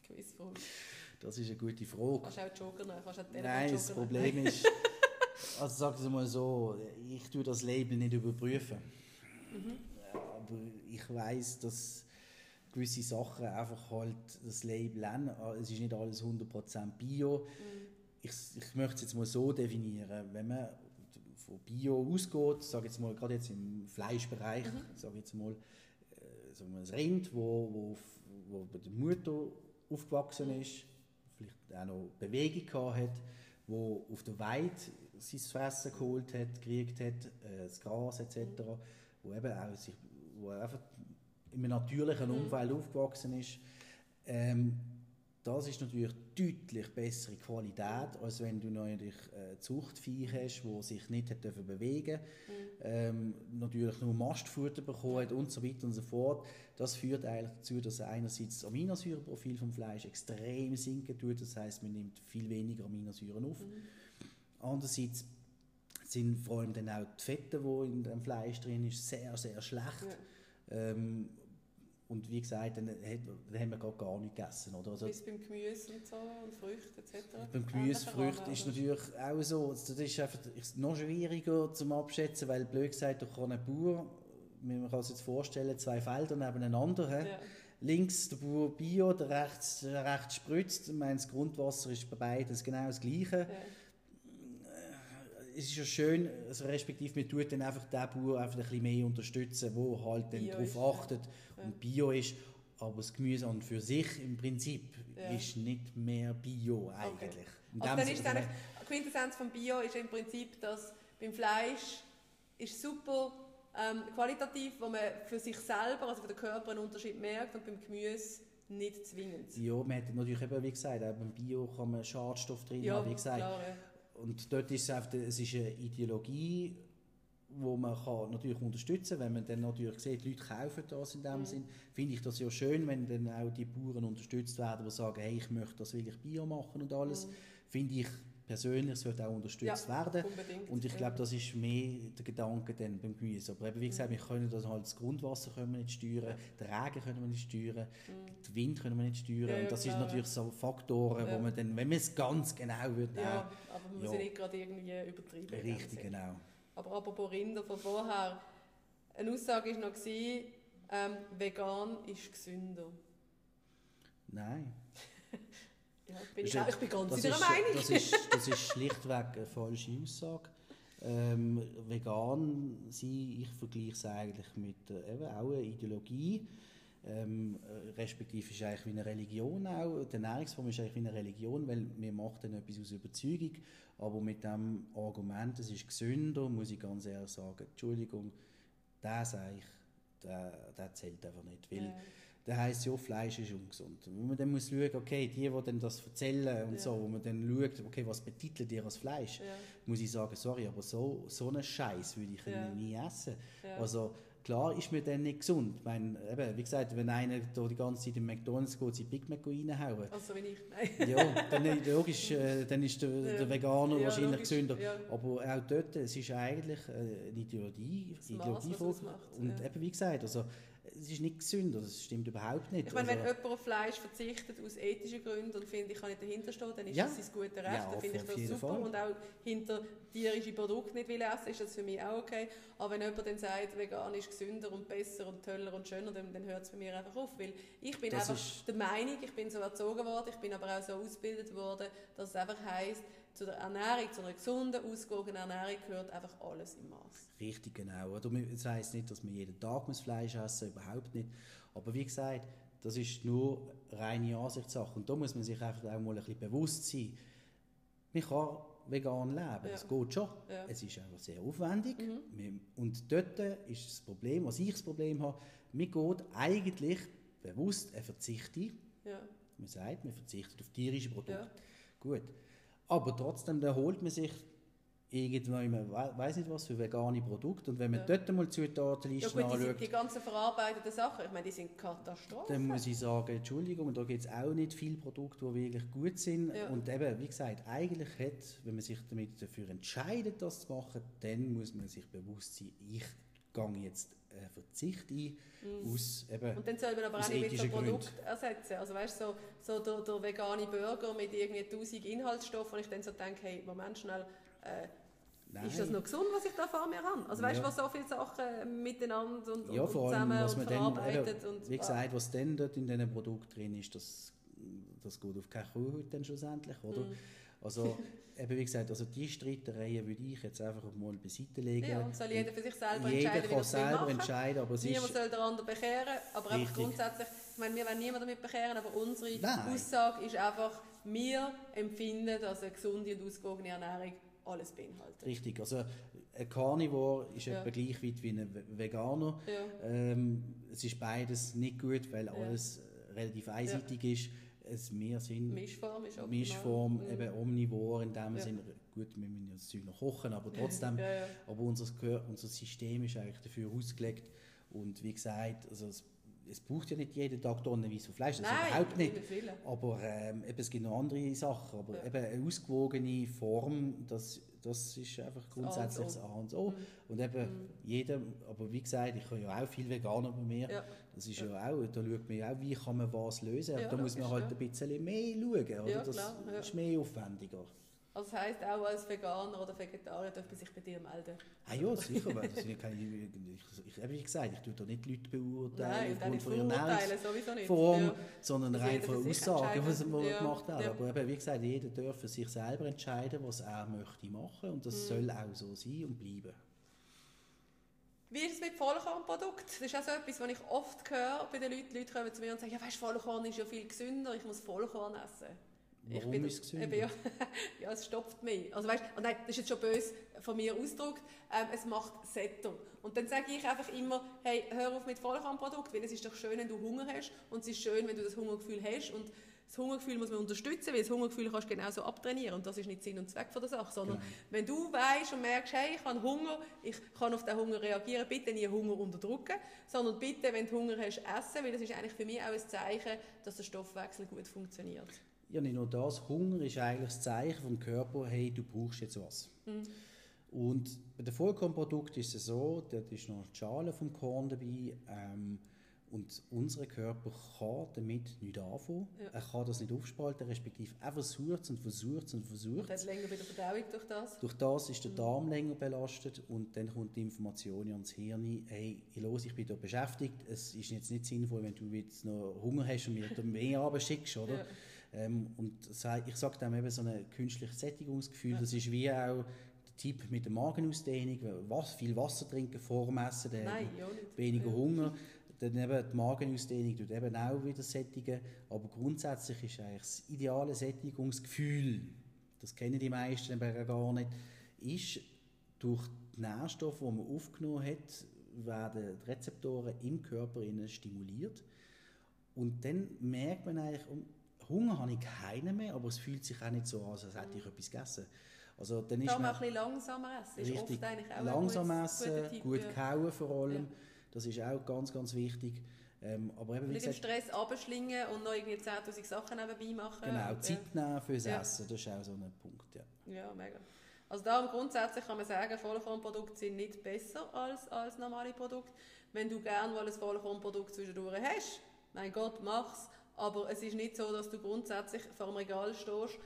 Quizfrage. Das ist eine gute Frage. Kannst du auch Joker nehmen? Kannst du Nein, das Problem ist, also sag es mal so, ich tue das Label nicht überprüfen. Mhm. Aber ich weiß, dass gewisse Sachen einfach halt das Label haben. Es ist nicht alles 100% Bio. Mhm. Ich, ich möchte es jetzt mal so definieren. Wenn man von Bio ausgeht, sage jetzt mal, gerade jetzt im Fleischbereich, mhm. sage jetzt mal, äh, sagen wir ein Rind, wo, wo, wo bei der Mutter aufgewachsen mhm. ist, vielleicht auch noch Bewegung hat, wo auf der Weide sein Fressen geholt hat, gekriegt hat, äh, das Gras etc., mhm. wo eben auch sich, wo einfach in einem natürlichen mhm. Umfeld aufgewachsen ist. Ähm, das ist natürlich deutlich bessere Qualität, als wenn du natürlich äh, Zuchtvieh hast, die sich nicht hat dürfen bewegen mhm. ähm, natürlich nur Mastfutter bekommen hat und so weiter und so fort. Das führt eigentlich dazu, dass einerseits das Aminosäurenprofil vom Fleisch extrem sinken tut, das heißt, man nimmt viel weniger Aminosäuren auf. Mhm. Andererseits sind vor allem dann auch die Fette, die in dem Fleisch drin ist, sehr, sehr schlecht. Ja. Ähm, und wie gesagt, dann, dann haben wir gerade gar nicht gegessen. Oder? Also, Bis beim Gemüse und so und Früchte etc. Beim Gemüse, Früchte ist natürlich auch so. Das ist einfach noch schwieriger zum Abschätzen, weil blöd gesagt, du kann ein Bauer, man kann sich jetzt vorstellen, zwei Felder nebeneinander. Ja. Links der Bauer Bio, der rechts, der rechts spritzt. Ich meine, das Grundwasser ist bei beiden genau das Gleiche. Ja es ist ja schön, also respektive man tut dann einfach den Bauer einfach ein bisschen mehr unterstützen, der halt dann darauf achtet ja. und Bio ist. Aber das Gemüse an für sich im Prinzip ja. ist nicht mehr Bio eigentlich. Okay. Also dann ist eigentlich, die Quintessenz von Bio ist im Prinzip, dass beim Fleisch ist super ähm, qualitativ, wo man für sich selber, also für den Körper einen Unterschied merkt und beim Gemüse nicht zwingend. Ja, man hat natürlich eben, wie gesagt, beim Bio kann man Schadstoff drin ja, haben, wie gesagt. Klar, ja und dort ist es, einfach, es ist eine Ideologie, wo man kann natürlich unterstützen kann, wenn man dann natürlich sieht, die Leute kaufen das in dem mhm. Sinn, finde ich das ja schön, wenn dann auch die Bauern unterstützt werden, die sagen, hey, ich möchte das wirklich Bio machen und alles, mhm. finde ich persönlich sollte auch unterstützt ja, werden. Unbedingt. Und ich glaube, das ist mehr der Gedanke dann beim Gemüse. Aber eben, wie gesagt, wir können das halt, das Grundwasser können wir nicht steuern, den Regen können wir nicht steuern, mhm. den Wind können wir nicht steuern. Ja, und das sind natürlich so Faktoren, wo man dann, wenn man es ganz genau würde, Ja, aber man muss ja nicht gerade irgendwie übertreiben. Richtig, genau. Aber apropos Rinder von vorher, eine Aussage war noch, ähm, vegan ist gesünder. Nein. Ja, bin ich, ich bin ganz in der Meinung. Das ist, das ist schlichtweg eine falsche Aussage. Ähm, vegan sein, ich vergleiche es eigentlich mit äh, eben auch einer Ideologie. Ähm, respektive ist eigentlich wie eine Religion auch. Die Ernährungsform ist eigentlich wie eine Religion, weil wir machen dann etwas aus Überzeugung, aber mit dem Argument, es ist gesünder, muss ich ganz ehrlich sagen, Entschuldigung, das sage ich, der, der zählt einfach nicht, weil ja dann heisst ja, Fleisch ist ungesund. Und man dann muss schauen, okay, die, die dann das erzählen und ja. so, wo man dann schaut, okay, was betitelt ihr als Fleisch, ja. muss ich sagen, sorry, aber so, so einen Scheiß würde ich ja. nie essen. Also, klar ist mir dann nicht gesund. Ich meine, eben, wie gesagt, wenn einer da die ganze Zeit im McDonalds geht, sein Big Mac reinhauen. Also wenn ich, nein. ja, dann, logisch, äh, dann ist der, ja. der Veganer ja, wahrscheinlich logisch. gesünder. Ja. Aber auch dort, es ist eigentlich äh, eine Ideologie, Ideologie Maß, Und eben, wie gesagt, also es ist nicht gesünder, das stimmt überhaupt nicht. Ich meine, also, wenn jemand auf Fleisch verzichtet aus ethischen Gründen und findet, ich kann nicht dahinter stehen, dann ist ja. das sein gutes Recht, ja, dann finde ich das super. Fall. Und auch hinter tierische Produkte nicht will essen, ist das für mich auch okay. Aber wenn jemand dann sagt, vegan ist gesünder und besser und toller und schöner, dann, dann hört es bei mir einfach auf. Weil ich bin das einfach der Meinung, ich bin so erzogen worden, ich bin aber auch so ausgebildet worden, dass es einfach heisst, zu der Ernährung, zu einer gesunden, ausgewogenen Ernährung gehört einfach alles im Maß. Richtig, genau. Das heisst nicht, dass man jeden Tag Fleisch essen muss, überhaupt nicht. Aber wie gesagt, das ist nur reine Ansichtssache. Und da muss man sich einfach auch mal ein bisschen bewusst sein. Man kann vegan leben. Es geht schon. Ja. Es ist einfach sehr aufwendig. Mhm. Und dort ist das Problem, was ich das Problem habe, mir geht eigentlich bewusst ein Verzicht ein. Ja. Man sagt, man verzichtet auf tierische Produkte. Ja. Gut. Aber trotzdem, da holt man sich irgendwann, man we- weiss nicht was für vegane Produkte. Und wenn man Ja. dort mal die Ja Zutatenlisten gut, die, anschaut, die ganzen verarbeiteten Sachen, ich meine, die sind Katastrophe. dann muss ich sagen, Entschuldigung, da gibt es auch nicht viele Produkte, die wirklich gut sind. Ja. Und eben, wie gesagt, eigentlich hat, wenn man sich damit dafür entscheidet, das zu machen, dann muss man sich bewusst sein, ich gehe jetzt einen Verzicht ein, aus eben. Und dann soll man aber auch nicht mit so Produkt ersetzen. Also weißt du, so, so der, der vegane Burger mit irgendwie 1000 Inhaltsstoffen, und ich dann so denke, hey, Moment schnell, äh, Nein. ist das noch gesund, was ich da vor mir habe? Also weißt du, Ja. was so viele Sachen miteinander und, Ja, und allem, zusammen was und dann, verarbeitet eben, und wie gesagt, was dann dort in diesen Produkten drin ist, das, das geht auf keine Kuh dann schlussendlich, oder? Mhm. Also, eben wie gesagt, also die Streitereien würde ich jetzt einfach mal beiseite legen. Ja, und soll jeder für sich selber Jeder entscheiden, kann er selber machen. entscheiden, aber es Niemand ist... soll den anderen bekehren, aber einfach Richtig. grundsätzlich, ich meine, wir wollen niemanden damit bekehren, aber unsere Nein. Aussage ist einfach, wir empfinden, dass eine gesunde und ausgewogene Ernährung alles beinhaltet. Richtig, also ein Carnivore ist Ja. etwa gleich weit wie ein Ve- Veganer. Ja. Ähm, es ist beides nicht gut, weil Ja. alles relativ einseitig ist. Es, wir sind Mischform ist optimal. Mischform, Mhm. eben omnivor in dem Ja. Sinne. Gut, wir müssen ja das Zeug noch kochen, aber trotzdem. Ja, ja. Aber unser, unser System ist eigentlich dafür ausgelegt. Und wie gesagt, also es, es braucht ja nicht jeden Tag tonnenweise von Fleisch, das Nein, überhaupt nicht. Aber ähm, eben, es gibt noch andere Sachen. Aber Ja. eben eine ausgewogene Form, das, das ist einfach grundsätzlich das A und O. Mhm. Und eben jeder, aber wie gesagt, ich habe ja auch viel Veganer bei mir. Ja. Das ist ja. auch, da schaut man ja auch, wie kann man was lösen. Ja, da muss man halt ja. ein bisschen mehr schauen. Oder? Ja, das klar, ja. ist mehr aufwendiger. Also das heisst, auch als Veganer oder Vegetarier darf man sich bei dir melden. Ah ja, sicher. weil das keine, ich, ich, wie gesagt, ich tue da nicht Leute beurteilen Nein, aufgrund von ihrer verurteilen, sowieso nicht. Form, Ja. sondern rein von Aussagen, was er Ja, gemacht hat. ja. Aber eben, wie gesagt, jeder darf für sich selber entscheiden, was er möchte machen und Mhm. das soll auch so sein und bleiben. Wie ist es mit Vollkornprodukten? Das ist auch so etwas, was ich oft höre bei den Leuten. Die Leute kommen zu mir und sagen, ja weißt, Vollkorn ist ja viel gesünder, ich muss Vollkorn essen. Ich Warum bin- ist es gesünder? Eben, ja, ja, es stopft mich. Also weißt, oh nein, das ist jetzt schon böse von mir ausgedrückt. Ähm, es macht Sättung. Und dann sage ich einfach immer, hey, hör auf mit Vollkornprodukten, weil es ist doch schön, wenn du Hunger hast und es ist schön, wenn du das Hungergefühl hast und das Hungergefühl muss man unterstützen, weil das Hungergefühl kannst du genauso abtrainieren und das ist nicht Sinn und Zweck von der Sache, sondern Genau. wenn du weißt und merkst, hey, ich habe Hunger, ich kann auf den Hunger reagieren, bitte nie Hunger unterdrücken, sondern bitte, wenn du Hunger hast, essen, weil das ist eigentlich für mich auch ein Zeichen, dass der Stoffwechsel gut funktioniert. Ja, nicht nur das. Hunger ist eigentlich das Zeichen vom Körper, hey, du brauchst jetzt was. Mhm. Und bei den Vollkornprodukten ist es so, dort ist noch die Schale vom Korn dabei. Ähm, und unser Körper kann damit nichts anfangen. Ja. Er kann das nicht aufspalten, respektive er versucht es und versucht es und versucht Und hat es. länger bei der Verdauung durch das. Durch das ist der Darm länger belastet und dann kommt die Information ans Hirn, hey, los, ich bin hier beschäftigt, es ist jetzt nicht sinnvoll, wenn du jetzt noch Hunger hast und mir da mehr abschickst, oder? Ja. Ähm, und ich sage dem eben so ein künstliches Sättigungsgefühl, Ja. das ist wie auch der Tipp mit der Magenausdehnung, was, viel Wasser trinken vor dem Essen, dann Nein, nicht. weniger. Hunger. Dann eben die Magenausdehnung tut eben auch wieder sättigen. Aber grundsätzlich ist eigentlich das ideale Sättigungsgefühl, das kennen die meisten eben gar nicht, ist durch die Nährstoffe, die man aufgenommen hat, werden die Rezeptoren im Körper stimuliert. Und dann merkt man eigentlich, Hunger habe ich keinen mehr, aber es fühlt sich auch nicht so an, als hätte ich etwas gegessen. Also dann ist auch man ein bisschen langsamer essen. Ist oft eigentlich auch ein langsam gutes- guter essen, gut kauen vor allem. Ja. Das ist auch ganz, ganz wichtig. Ähm, aber eben, wie Nicht im Stress abschlingen und noch irgendwie 10'000 Sachen nebenbei machen. genau, Ja. Zeit nehmen fürs Ja. Essen, das ist auch so ein Punkt. Ja. Ja, mega. Also darum grundsätzlich kann man sagen, Vollkornprodukte sind nicht besser als, als normale Produkte. Wenn du gerne mal ein Vollkornprodukt zwischendurch hast, mein Gott, mach's. Aber es ist nicht so, dass du grundsätzlich vor dem Regal stehst,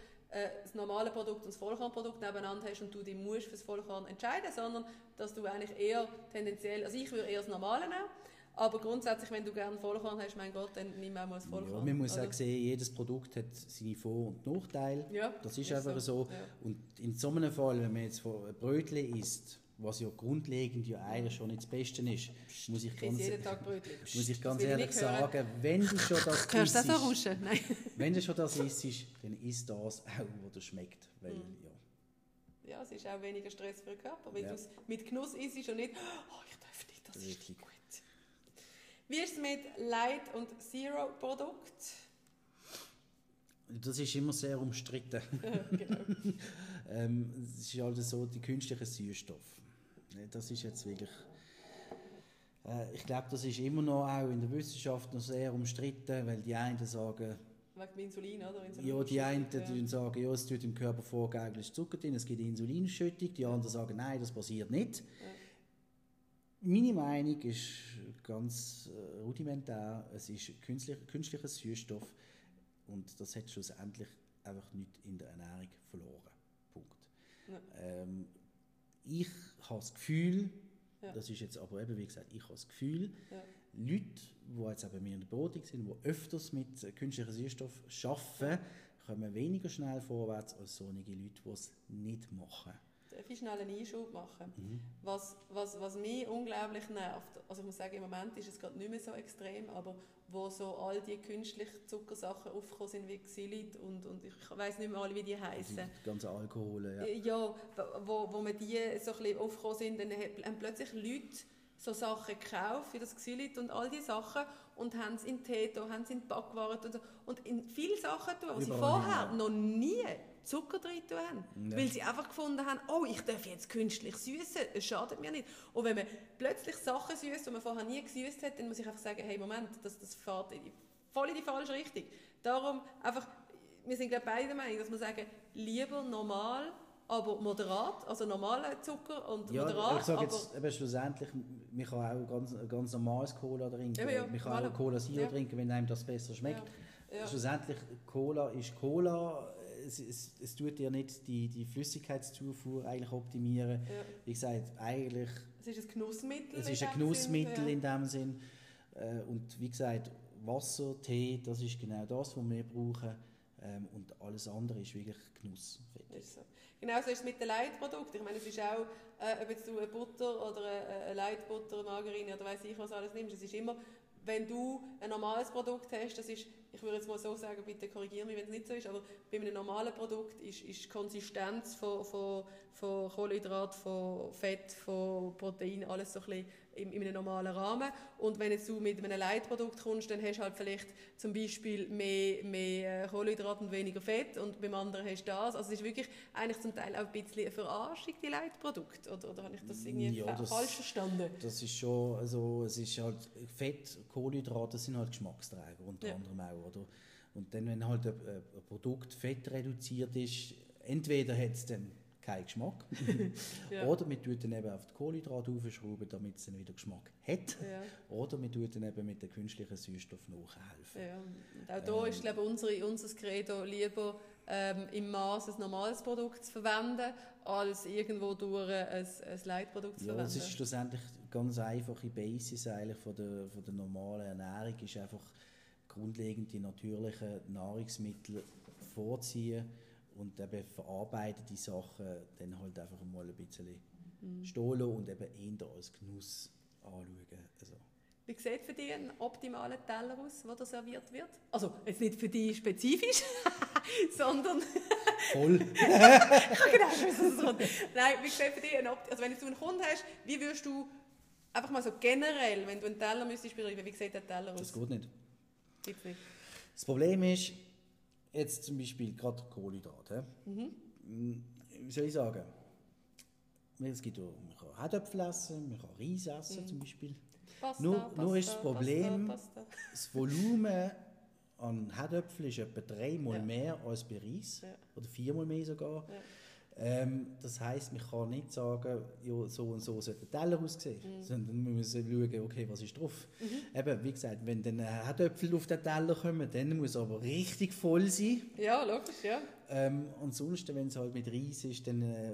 das normale Produkt und das Vollkornprodukt nebeneinander hast und du dich musst für das Vollkorn entscheiden, sondern dass du eigentlich eher tendenziell, also ich würde eher das Normale nehmen, aber grundsätzlich, wenn du gerne Vollkorn hast, mein Gott, dann nimm auch mal das Vollkorn. Ja, man muss Oder? auch sehen, jedes Produkt hat seine Vor- und Nachteile. Ja, Das ist ist einfach so. so, ja. Und in so einem Fall, wenn man jetzt von Brötchen isst, was ja grundlegend ja eigentlich schon nicht das Beste ist, muss ich Ich ganz, muss ich ganz ich ehrlich hören. sagen, wenn du schon das Hörst du das so isst? Nein. wenn du schon das isst, dann isst das auch, was dir schmeckt. Weil, Mhm. ja, ja, es ist auch weniger Stress für den Körper, weil Ja. du es mit Genuss isst und nicht, oh, ich darf nicht, das ist Richtig. nicht gut. Wie ist es mit Light- und Zero-Produkt? Das ist immer sehr umstritten. genau. Ähm, es ist halt so, die künstlichen Süßstoffe. Das ist jetzt wirklich. Äh, ich glaube, das ist immer noch auch in der Wissenschaft noch sehr umstritten, weil die einen sagen, Wegen Insulin, oder? ja, die einen tun sagen, ja, es tut im Körper vorgegaukelt Zucker drin, es gibt Insulinschüttung. Die anderen sagen, nein, das passiert nicht. Meine Meinung ist ganz äh, rudimentär. Es ist künstlich, künstlicher Süßstoff und das hat schlussendlich einfach nichts in der Ernährung verloren. Punkt. Ja. Ähm, ich habe das Gefühl, Ja. das ist jetzt aber eben, wie gesagt, ich habe das Gefühl, Ja. Leute, die jetzt eben mir in der Beratung sind, die öfters mit künstlichem Süßstoff arbeiten, kommen weniger schnell vorwärts als solche Leute, die es nicht machen. Ich schnell einen Einschub machen? Mhm. Was, was, was mich unglaublich nervt, also ich muss sagen, im Moment ist es gerade nicht mehr so extrem, aber wo so all die künstlichen Zuckersachen aufgekommen sind wie Xylit und, und ich weiß nicht mehr alle, wie die heißen. Die ganzen Alkohol, ja. Ja, wo, wo man die so ein bisschen aufgekommen sind, dann haben plötzlich Leute so Sachen gekauft, wie das Xylit und all die Sachen und haben es in Tee haben es in Backwaren und so. Und in viele Sachen tun, die sie vorher noch nie Zucker drin tun haben. Ja. Weil sie einfach gefunden haben, oh, ich darf jetzt künstlich süßen, es schadet mir nicht. Und wenn man plötzlich Sachen süßt, die man vorher nie gesüßt hat, dann muss ich einfach sagen, hey, Moment, das, das fährt in die, voll in die falsche Richtung. Darum einfach, wir sind glaube beide der Meinung, dass wir sagen, lieber normal, aber moderat, also normaler Zucker und Ja, moderat, ich sage aber jetzt eben schlussendlich, man kann auch ganz, ganz normales Cola trinken. Eben, ja, man kann auch Cola Zero Ja. trinken, wenn einem das besser schmeckt. Ja, ja. Schlussendlich, Cola ist Cola. Es, es, es tut dir nicht die, die Flüssigkeitszufuhr eigentlich optimieren. Ja. Wie gesagt, eigentlich, es ist ein Genussmittel. es ist ein Genussmittel Sinn, in dem Sinn. Äh, Und wie gesagt, Wasser, Tee, das ist genau das, was wir brauchen. Ähm, Und alles andere ist wirklich Genuss. Fertig. Ist so. Ist es mit den Leitprodukten. Ich meine, es ist auch, äh, ob jetzt du eine Butter oder eine, eine Leitbutter, Margarine oder weiß ich was alles nimmst, es ist immer, wenn du ein normales Produkt hast, das ist, ich würde jetzt mal so sagen, bitte korrigiere mich, wenn es nicht so ist, aber bei einem normalen Produkt ist, ist die Konsistenz von, von, von Kohlenhydrat, von Fett, von Protein, alles so ein bisschen in, in einem normalen Rahmen. Und wenn jetzt du mit einem Leitprodukt kommst, dann hast du halt vielleicht zum Beispiel mehr, mehr äh, Kohlenhydrat und weniger Fett und beim anderen hast du das. Also es ist wirklich eigentlich zum Teil auch ein bisschen eine Verarschung, die Leitprodukte. Oder, oder habe ich das irgendwie Ja, das- falsch verstanden? Das ist schon, also es ist halt Fett, Kohlenhydrate sind halt Geschmacksträger unter Ja. anderem auch, oder? Und dann, wenn halt ein, ein Produkt fett reduziert ist, entweder hat es dann keinen Geschmack, Ja. oder man tut dann eben auf die Kohlenhydrate aufschrauben, damit es dann wieder Geschmack hat, Ja, oder man tut dann eben mit den künstlichen Süßstoff nachhelfen. ja. Und auch da Ähm. ist glaube ich, unsere, unser Credo lieber ähm, im Maß ein normales Produkt zu verwenden, als irgendwo durch ein, ein Leitprodukt zu Ja, verwenden. es ist schlussendlich ganz einfache Basis eigentlich von der, von der normalen Ernährung, ist einfach grundlegende natürliche Nahrungsmittel vorziehen und eben verarbeitete Sachen dann halt einfach mal ein bisschen Mhm. stehen und eben eher als Genuss anschauen. Also, Wie sieht für dich ein optimaler Teller aus, der da serviert wird? Also, jetzt nicht für dich spezifisch, sondern voll! genau, ich weiß, dass es kommt. Nein, wie sieht für dich ein Opt also wenn du einen Kunden hast, wie würdest du einfach mal so generell, wenn du einen Teller müsstest beschreiben, wie sieht der Teller aus? Das geht nicht. Gibt's nicht. Das Problem ist, jetzt zum Beispiel gerade Kohlenhydrate. Mhm. Mm, Wie soll ich sagen? Es gibt ja, man kann Herdöpfel essen, man kann Reis essen Mhm. zum Beispiel. Pasta, Nur- Pasta, nur ist das Problem- Pasta. Das Volumen an Herdöpfeln ist etwa dreimal Ja. mehr als bei Reis. Ja. Oder viermal mehr sogar. Ja. Ähm, das heisst, man kann nicht sagen, ja, so und so sollte der Teller aussehen. Mhm. Sondern man muss schauen, okay, was ist drauf. Eben, wie gesagt, wenn dann Herdöpfel auf den Teller kommen, dann muss er aber richtig voll sein. Ja, logisch, ja. Ähm, ansonsten, wenn es halt mit Reis ist, dann, äh,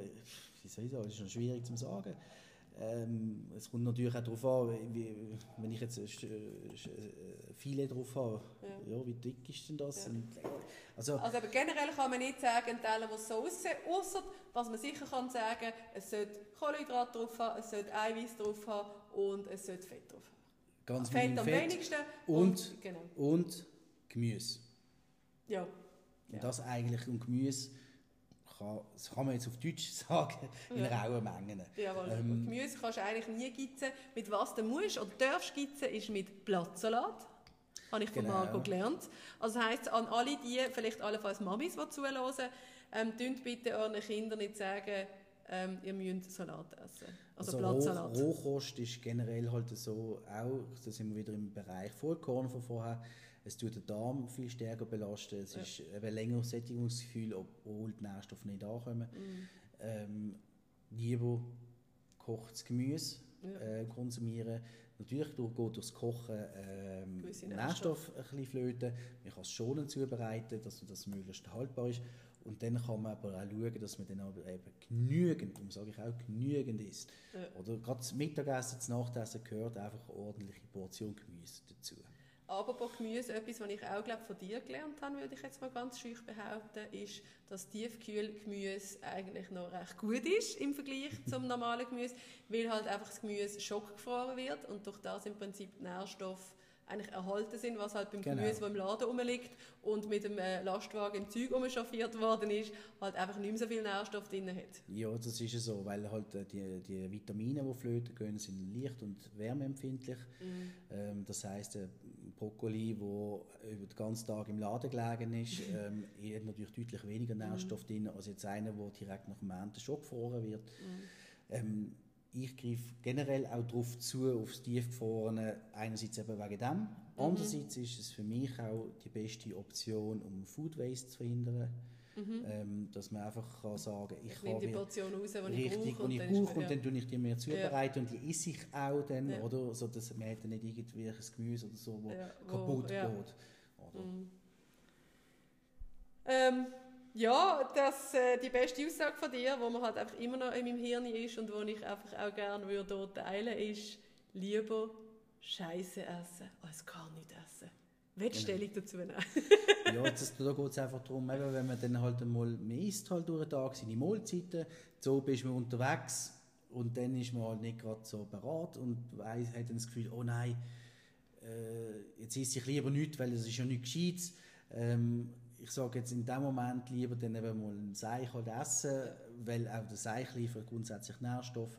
wie soll ich sagen, ist schon schwierig zu sagen. Ähm, es kommt natürlich auch darauf an, wie, wenn ich jetzt Sch- äh, Filet drauf habe, Ja. ja. wie dick ist denn das? Ja. Und, also, Also aber generell kann man nicht sagen, Teller muss so aussehen, außer was man sicher kann sagen, es sollte Kohlenhydrat drauf haben, es sollte Eiweiß drauf haben und es sollte Fett drauf haben. ganz Fett am Fett wenigsten und- genau. und Gemüse. Ja. Und Ja. das eigentlich, und Gemüse kann, das kann man jetzt auf Deutsch sagen, in Ja. rauen Mengen. Jawohl. Ähm, Gemüse kannst du eigentlich nie gitzen. Mit was du musst oder darfst gitzen, ist mit Blattsalat. Habe ich von Genau. Marco gelernt. Also heisst an alle die, vielleicht allenfalls Mamis, die zuhören, ähm, tönt bitte euren Kindern nicht sagen, ähm, ihr müsst Salat essen. Also, Blattsalat. Roh, Rohkost ist generell halt so, auch, da sind wir wieder im Bereich Vollkorn von vorher, es tut den Darm viel stärker belasten, es Ja. ist eben längeres Sättigungsgefühl, obwohl die Nährstoffe nicht ankommen. Mhm. Ähm, lieber kochtes Gemüse Ja. äh, konsumieren. Natürlich durch, geht durchs Kochen ähm, Gewisse Nährstoffe ein bisschen flöten. Man kann es schonend zubereiten, dass das möglichst haltbar ist. Und dann kann man aber auch schauen, dass man dann aber eben genügend, darum sage ich auch genügend isst. Ja. Oder gerade das Mittagessen, das Nachtessen gehört einfach eine ordentliche Portion Gemüse dazu. Aber bei Gemüse, etwas, was ich auch glaub, von dir gelernt habe, würde ich jetzt mal ganz schüch behaupten, ist, dass Tiefkühlgemüse eigentlich noch recht gut ist im Vergleich zum normalen Gemüse, weil halt einfach das Gemüse schockgefroren wird und durch das im Prinzip Nährstoffe eigentlich erhalten sind, was halt beim Genau. Gemüse, das im Laden rumliegt und mit dem äh, Lastwagen im Zeug umschaffiert worden ist, halt einfach nicht mehr so viel Nährstoff drin hat. Ja, das ist ja so, weil halt äh, die, die Vitamine, die flöten gehen, sind licht- und wärmeempfindlich. Ähm, das heißt, der Brokkoli, der über den ganzen Tag im Laden gelegen ist, ähm, hat natürlich deutlich weniger Nährstoff drin als jetzt einer, der direkt nach dem Ernten schon gefroren wird. Ähm, ich greife generell auch darauf zu, aufs Tiefgefrorene, einerseits eben wegen dem, andererseits ist es für mich auch die beste Option, um Food Waste zu verhindern. Ähm, dass man einfach kann sagen ich, Ich nehme die Portion raus, die ich richtig brauche. und ich brauche mir- und dann tue ich die mir zubereiten und die esse ich auch dann, Ja. oder? So, dass man hat nicht irgendwelches Gemüse oder so, wo Ja, kaputt ja. geht. Oder? Mhm. Ähm, ja, das äh, die beste Aussage von dir, wo man halt einfach immer noch in meinem Hirn ist und wo ich einfach auch gerne würde teilen, ist lieber Scheiße essen als gar nicht essen. Willst du Genau. Stellung dazu nehmen? ja, das, da geht es einfach darum, eben, wenn man dann halt einmal, man isst halt durch den Tag seine Mahlzeiten, so bist man unterwegs und dann ist man halt nicht gerade so bereit und weiss, hat dann das Gefühl, oh nein, äh, jetzt esse ich lieber nichts, weil es ist ja nichts Gescheites. Ähm, ich sage jetzt in dem Moment lieber dann eben mal ein Seich halt essen, weil auch der Seich liefert grundsätzlich Nährstoff.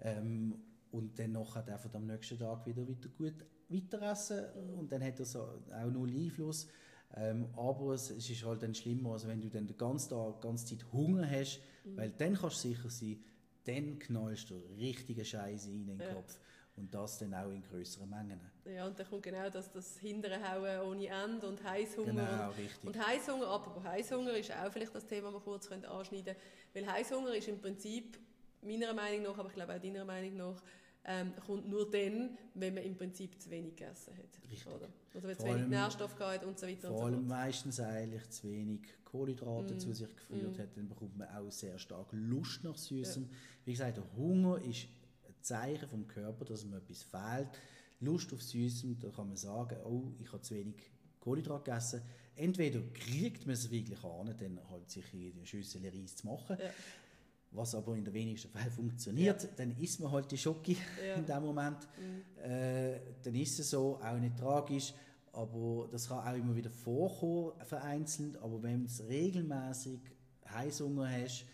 Ähm, und dann nachher er am nächsten Tag wieder, wieder gut weiter essen und dann hat er so auch null Einfluss. Ähm, aber es, ist halt dann schlimmer, also wenn du dann den ganzen Tag, die ganze Zeit Hunger hast, weil dann kannst du sicher sein, dann knallst du richtige Scheiße in den Ja. Kopf. Und das dann auch in größeren Mengen. ja, und dann kommt genau das, das hintere Hauen ohne Ende und Heißhunger. Genau, richtig. Und Heißhunger, apropos Heißhunger, ist auch vielleicht das Thema, das wir kurz anschneiden können. Weil Heißhunger ist im Prinzip, meiner Meinung nach, aber ich glaube auch deiner Meinung nach, ähm, kommt nur dann, wenn man im Prinzip zu wenig gegessen hat. Richtig. Oder, oder wenn zu Vor wenig allem- Nährstoff gehabt hat und so weiter und so fort. meistens eigentlich zu wenig Kohlenhydrate Mm. zu sich geführt Mm. hat, dann bekommt man auch sehr stark Lust nach Süßem. Wie gesagt, der Hunger ist ein Zeichen vom Körper, dass ihm etwas fehlt. Lust auf Süßem, da kann man sagen, oh, ich habe zu wenig Kohlenhydrate gegessen. Entweder kriegt man es wirklich an, dann halt sich in eine Schüssel Reis zu machen, Ja. Was aber in den wenigsten Fällen funktioniert, dann isst man halt die Schoki Ja. in dem Moment. Äh, dann ist es so, auch nicht tragisch, aber das kann auch immer wieder vorkommen, vereinzelt. Aber wenn du regelmäßig Heißhunger hast,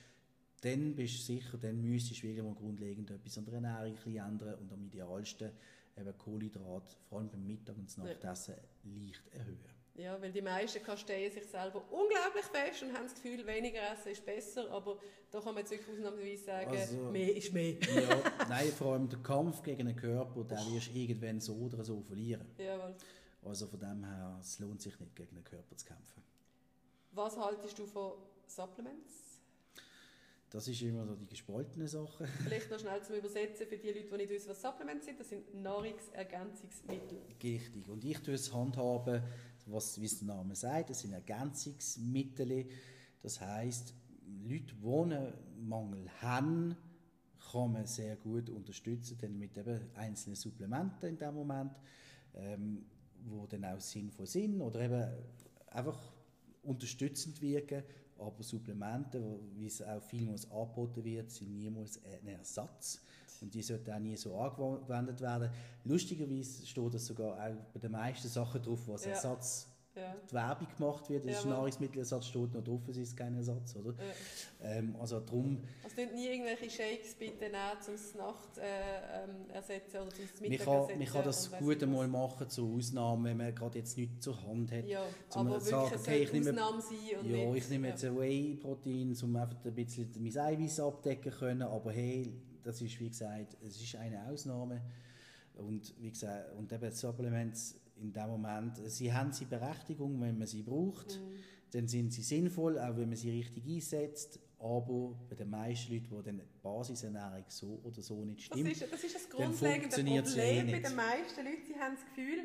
dann bist du sicher, dann müsstest du wirklich mal grundlegend etwas an der Ernährung ändern und am idealsten eben Kohlenhydrat, vor allem beim Mittag und zum Ja. Nachtessen, leicht erhöhen. Ja, weil die meisten kasteien sich selber unglaublich fest und haben das Gefühl, weniger essen ist besser, aber da kann man jetzt wirklich ausnahmsweise sagen, Also- mehr ist mehr. Ja, nein, vor allem der Kampf gegen den Körper, den wirst du irgendwann so oder so verlieren. Jawohl. Also von dem her, es lohnt sich nicht, gegen den Körper zu kämpfen. Was haltest du von Supplements? Das ist immer so die gespaltene Sache. Vielleicht noch schnell zum Übersetzen für die Leute, die nicht wissen, was Supplements sind. Das sind Nahrungsergänzungsmittel. Richtig. Und ich tue es handhaben, was, wie es der Name sagt, das sind Ergänzungsmittel. Das heißt, Leute, die einen Mangel haben, kann man sehr gut unterstützen, dann mit eben einzelnen Supplementen in dem Moment, ähm, wo dann auch sinnvoll sind oder eben einfach unterstützend wirken. Aber Supplemente, wie es auch vielmals angeboten wird, sind niemals ein Ersatz. Und die sollten auch nie so angewendet werden. Lustigerweise steht das sogar auch bei den meisten Sachen drauf, was Ja. Ersatz ja. die Werbung gemacht wird, das Ja, ist Nahrungsmittelersatz, steht noch drauf, es ist kein Ersatz, oder? Ja. Ähm, also darum, Also nicht nie irgendwelche Shakes bitte nehmen, zum Nacht äh, ähm, ersetzen oder zum man Mittag kann, ersetzen. man kann das gut einmal machen zur Ausnahme, wenn man gerade jetzt nichts zur Hand hat. Ja, zum aber sagen, wirklich, okay, ich nehme- Ausnahme sein und Ja, nicht, ich nehme jetzt ein Whey-Protein, um einfach ein bisschen mein Eiweiß abdecken können, aber hey, das ist wie gesagt, es ist eine Ausnahme und wie gesagt, und eben Supplements in dem Moment, sie haben sie Berechtigung, wenn man sie braucht, Mhm. dann sind sie sinnvoll, auch wenn man sie richtig einsetzt, aber bei den meisten Leuten, wo dann die Basisernährung so oder so nicht Das stimmt, ist, das ist das grundlegende eh Problem bei den meisten Leuten. Sie haben das Gefühl,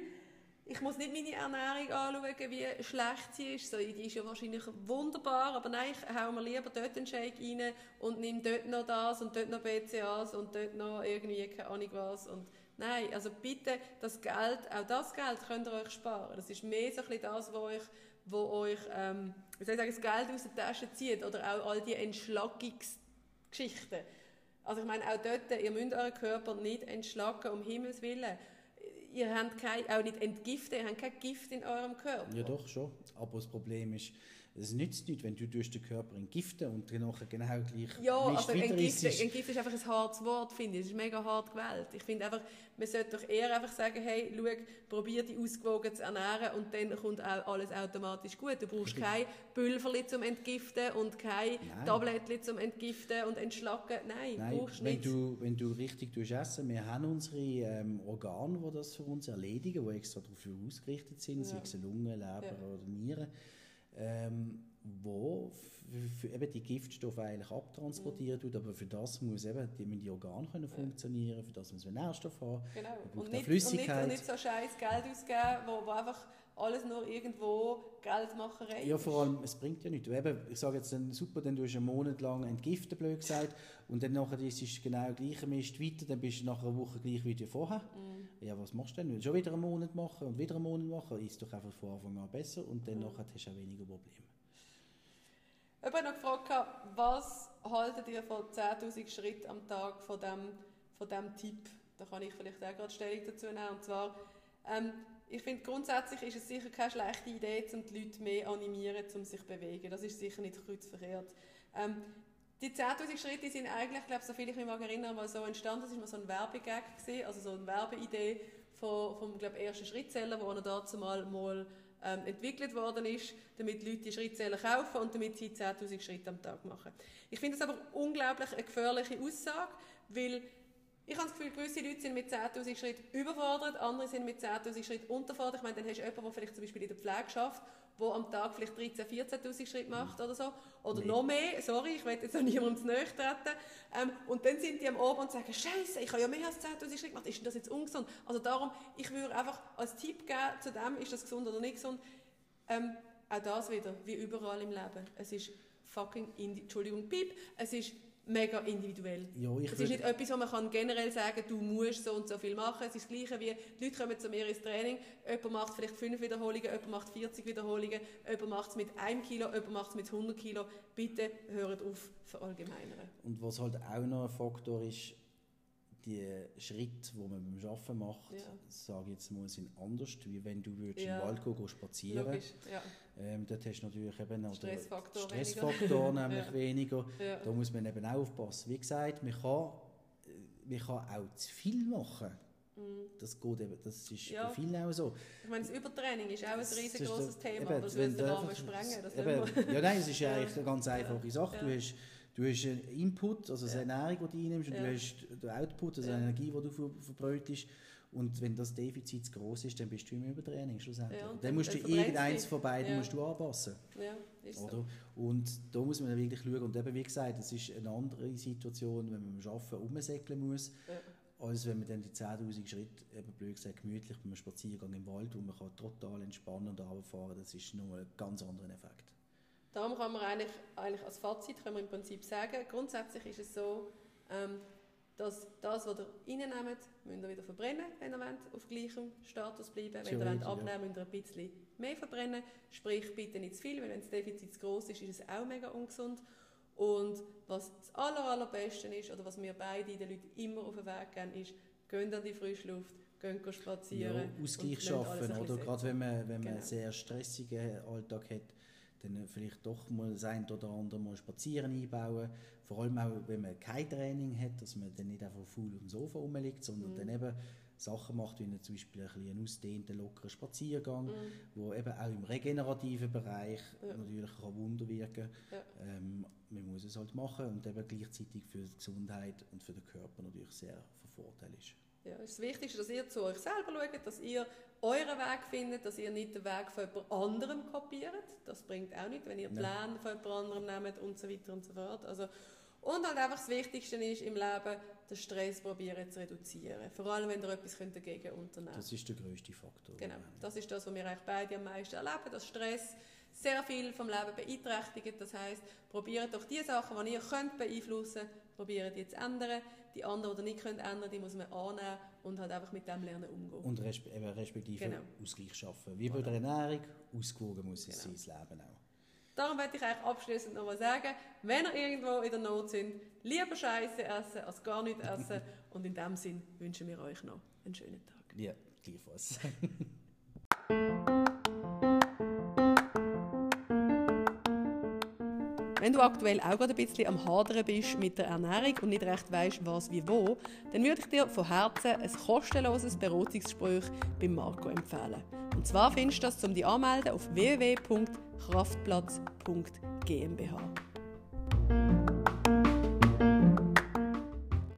ich muss nicht meine Ernährung anschauen, wie schlecht sie ist. So, die ist ja wahrscheinlich wunderbar, aber nein, ich hau mir lieber dort einen Shake rein und nehme dort noch das und dort noch BCAs und dort noch irgendwie keine Ahnung was. Und nein, also bitte, das Geld, auch das Geld könnt ihr euch sparen. Das ist mehr so ein das, wo euch, wo euch ähm, wie soll ich sagen, das Geld aus der Tasche zieht oder auch all die Entschlackungsgeschichten. Also ich meine, auch dort, ihr müsst euren Körper nicht entschlacken, um Himmels Willen. Ihr habt kein, auch nicht entgiften, ihr habt kein Gift in eurem Körper. Ja, doch schon. Aber das Problem ist, es nützt nicht, wenn du durch den Körper entgiften und dann nachher genau gleich Ja, Mist also weiter entgiften, ist einfach ein hartes Wort, finde ich. Es ist mega hart gewählt. Ich finde einfach, man sollte doch eher einfach sagen, hey, schau, probier dich ausgewogen zu ernähren und dann kommt auch alles automatisch gut. Du brauchst kein Pülverli zum Entgiften und kein Nein. Tablettli zum Entgiften und Entschlacken. Nein, Nein, brauchst wenn nicht. du, wenn du richtig essen, wir haben unsere ähm, Organe, die das für uns erledigen, die extra dafür ausgerichtet sind, Ja. sei es Lunge, Leber Ja. oder Nieren, ähm, wo f- für eben die Giftstoffe eigentlich abtransportieren tut, aber für das muss eben die, müssen die Organe können funktionieren, für das muss man Nährstoff haben. Genau. Und nicht, und, nicht, Flüssigkeit. und nicht so scheiß Geld ausgeben, wo, wo einfach alles nur irgendwo Geldmacherei Ja, vor allem, es bringt ja nichts. Eben, ich sage jetzt dann, super, dann tust du einen Monat lang entgiften, blöd gesagt, und dann nachher ist es genau gleich Mist weiter, dann bist du nach einer Woche gleich wie vorher. Mhm. Ja, was machst du denn? Schon wieder einen Monat machen und wieder einen Monat machen, ist doch einfach von Anfang an besser und Mhm. dann nachher hast du auch weniger Probleme. Ich habe noch gefragt, was haltet ihr von 10'000 Schritten am Tag von dem, von dem Tipp? Da kann ich vielleicht auch gerade Stellung dazu nehmen. Und zwar, ähm, ich finde grundsätzlich ist es sicher keine schlechte Idee, um die Leute mehr animieren, um sich zu bewegen. Das ist sicher nicht kreuzverkehrt. Ähm, die 10'000 Schritte sind eigentlich, glaube so viel ich mich mag erinnern, mal so entstanden. Das war mal so ein Werbegag, also so eine Werbeidee vom, vom glaub, ersten Schrittzähler, der dazu mal, mal ähm, entwickelt worden ist, damit Leute die Schrittzähler kaufen und damit sie 10'000 Schritte am Tag machen. Ich finde das aber unglaublich eine gefährliche Aussage, weil ich habe das Gefühl, gewisse Leute sind mit 10'000 Schritten überfordert, andere sind mit 10'000 Schritten unterfordert. Ich meine, dann hast du jemanden, der vielleicht zum Beispiel in der Pflege schafft, der am Tag vielleicht 13'000, 14'000 Schritte macht oder so. Oder Nee. noch mehr, sorry, ich will jetzt auch niemandem zu nahe treten. Ähm, und dann sind die am Abend und sagen, Scheiße, ich habe ja mehr als 10'000 Schritte gemacht, ist denn das jetzt ungesund? Also darum, ich würde einfach als Tipp geben zu dem, ist das gesund oder nicht gesund, ähm, auch das wieder, wie überall im Leben. Es ist fucking, indi Entschuldigung, Piep, es ist mega individuell. Ja, ich Es ist nicht etwas, wo man kann generell sagen du musst so und so viel machen. Es ist das Gleiche wie, die Leute kommen zu mir ins Training, jemand macht vielleicht 5 Wiederholungen, jemand macht 40 Wiederholungen, jemand macht es mit 1 Kilo, jemand macht es mit 100 Kilo. Bitte hört auf verallgemeinern. Und was halt auch noch ein Faktor ist, die Schritte, die man beim Arbeiten macht, Ja. sage ich jetzt mal, sind anders, wie wenn du würdest Ja. im Wald gehen, gehen spazieren Logisch, ja. Ähm, Dort hast du natürlich eben noch Stressfaktor Stressfaktor nämlich Ja. weniger. ja. Da muss man eben auch aufpassen. Wie gesagt, man kann, äh, man kann auch zu viel machen. Mhm. Das geht eben, das ist Ja. bei vielen auch so. Ich meine, das Übertraining ist auch ein riesengroßes Thema, eben, aber das würde den Rahmen sprengen. Das eben, ja, nein, es ist eigentlich eine ganz einfache Sache. Du, hast, du hast einen Input, also eine Ernährung, die du einnimmst, und du hast den Output, also eine Energie, die du ver verbrötelst. Und wenn das Defizit zu groß ist, dann bist du im Übertraining schlussendlich. Ja, dann, dann- musst du irgendeins dich. von beiden Ja. musst du anpassen. Ja, ist so. Oder? Und da muss man wirklich schauen. Und eben, wie gesagt, es ist eine andere Situation, wenn man beim Arbeiten rumsäckeln muss, Ja. als wenn man dann die 10'000 Schritte, eben blöd gesagt, gemütlich beim Spaziergang im Wald, wo man kann total entspannen und runterfahren kann. Das ist noch ein ganz anderer Effekt. Darum kann man eigentlich, eigentlich als Fazit können wir im Prinzip sagen, grundsätzlich ist es so, ähm, dass das, was ihr reinnehmt, müsst ihr wieder verbrennen, wenn ihr wollt, auf gleichem Status bleiben. Wenn ihr wollt Theoretisch, ja. abnehmen müsst ihr ein bisschen mehr verbrennen. Sprich, bitte nicht zu viel, weil wenn das Defizit zu groß ist, ist es auch mega ungesund. Und was das aller, allerbeste ist, oder was wir beide den Leuten immer auf den Weg geben, ist, geht an die Frischluft, gehen spazieren. Ja, Ausgleich schaffen, oder? Gerade wenn man, wenn man genau. einen sehr stressigen Alltag hat, dann vielleicht doch mal das ein oder andere mal spazieren einbauen. Vor allem auch, wenn man kein Training hat, dass man dann nicht einfach faul auf dem Sofa rumliegt, sondern mhm. dann eben Sachen macht, wie zum Beispiel ein einen ausdehnten, lockeren Spaziergang, mhm. wo eben auch im regenerativen Bereich ja. natürlich kann Wunder wirken ja. ähm, Man muss es halt machen und eben gleichzeitig für die Gesundheit und für den Körper natürlich sehr von Vorteil ist. Ja, es ist das Wichtigste, dass ihr zu euch selber schaut, dass ihr euren Weg findet, dass ihr nicht den Weg von jemand anderem kopiert. Das bringt auch nicht, wenn ihr Pläne von jemand anderem nehmt und so weiter und so fort. Also, und halt einfach das Wichtigste ist im Leben, den Stress probieren zu reduzieren. Vor allem, wenn ihr etwas dagegen unternehmen könnt. Das ist der grösste Faktor. Genau. Das ist das, was wir eigentlich beide am meisten erleben, dass Stress sehr viel vom Leben beeinträchtigt. Das heißt, probiert doch die Sachen, die ihr könnt beeinflussen könnt, probiert die zu ändern. Die anderen, die ihr nicht könnt ändern die muss man annehmen und halt einfach mit dem lernen umgehen. Und resp respektive genau. Ausgleich schaffen. Wie bei der Ernährung, ausgewogen muss es genau. sein, das Leben auch. Darum möchte ich eigentlich abschließend nochmal sagen, wenn ihr irgendwo in der Not sind, lieber Scheiße essen als gar nicht essen. Und in dem Sinn wünschen wir euch noch einen schönen Tag. Ja, gleichfalls. Wenn du aktuell auch gerade ein bisschen am Hadern bist mit der Ernährung und nicht recht weißt, was wie wo, dann würde ich dir von Herzen ein kostenloses Beratungsgespräch beim Marco empfehlen. Und zwar findest du das zum dich anmelden auf www.kraftplatz.gmbh.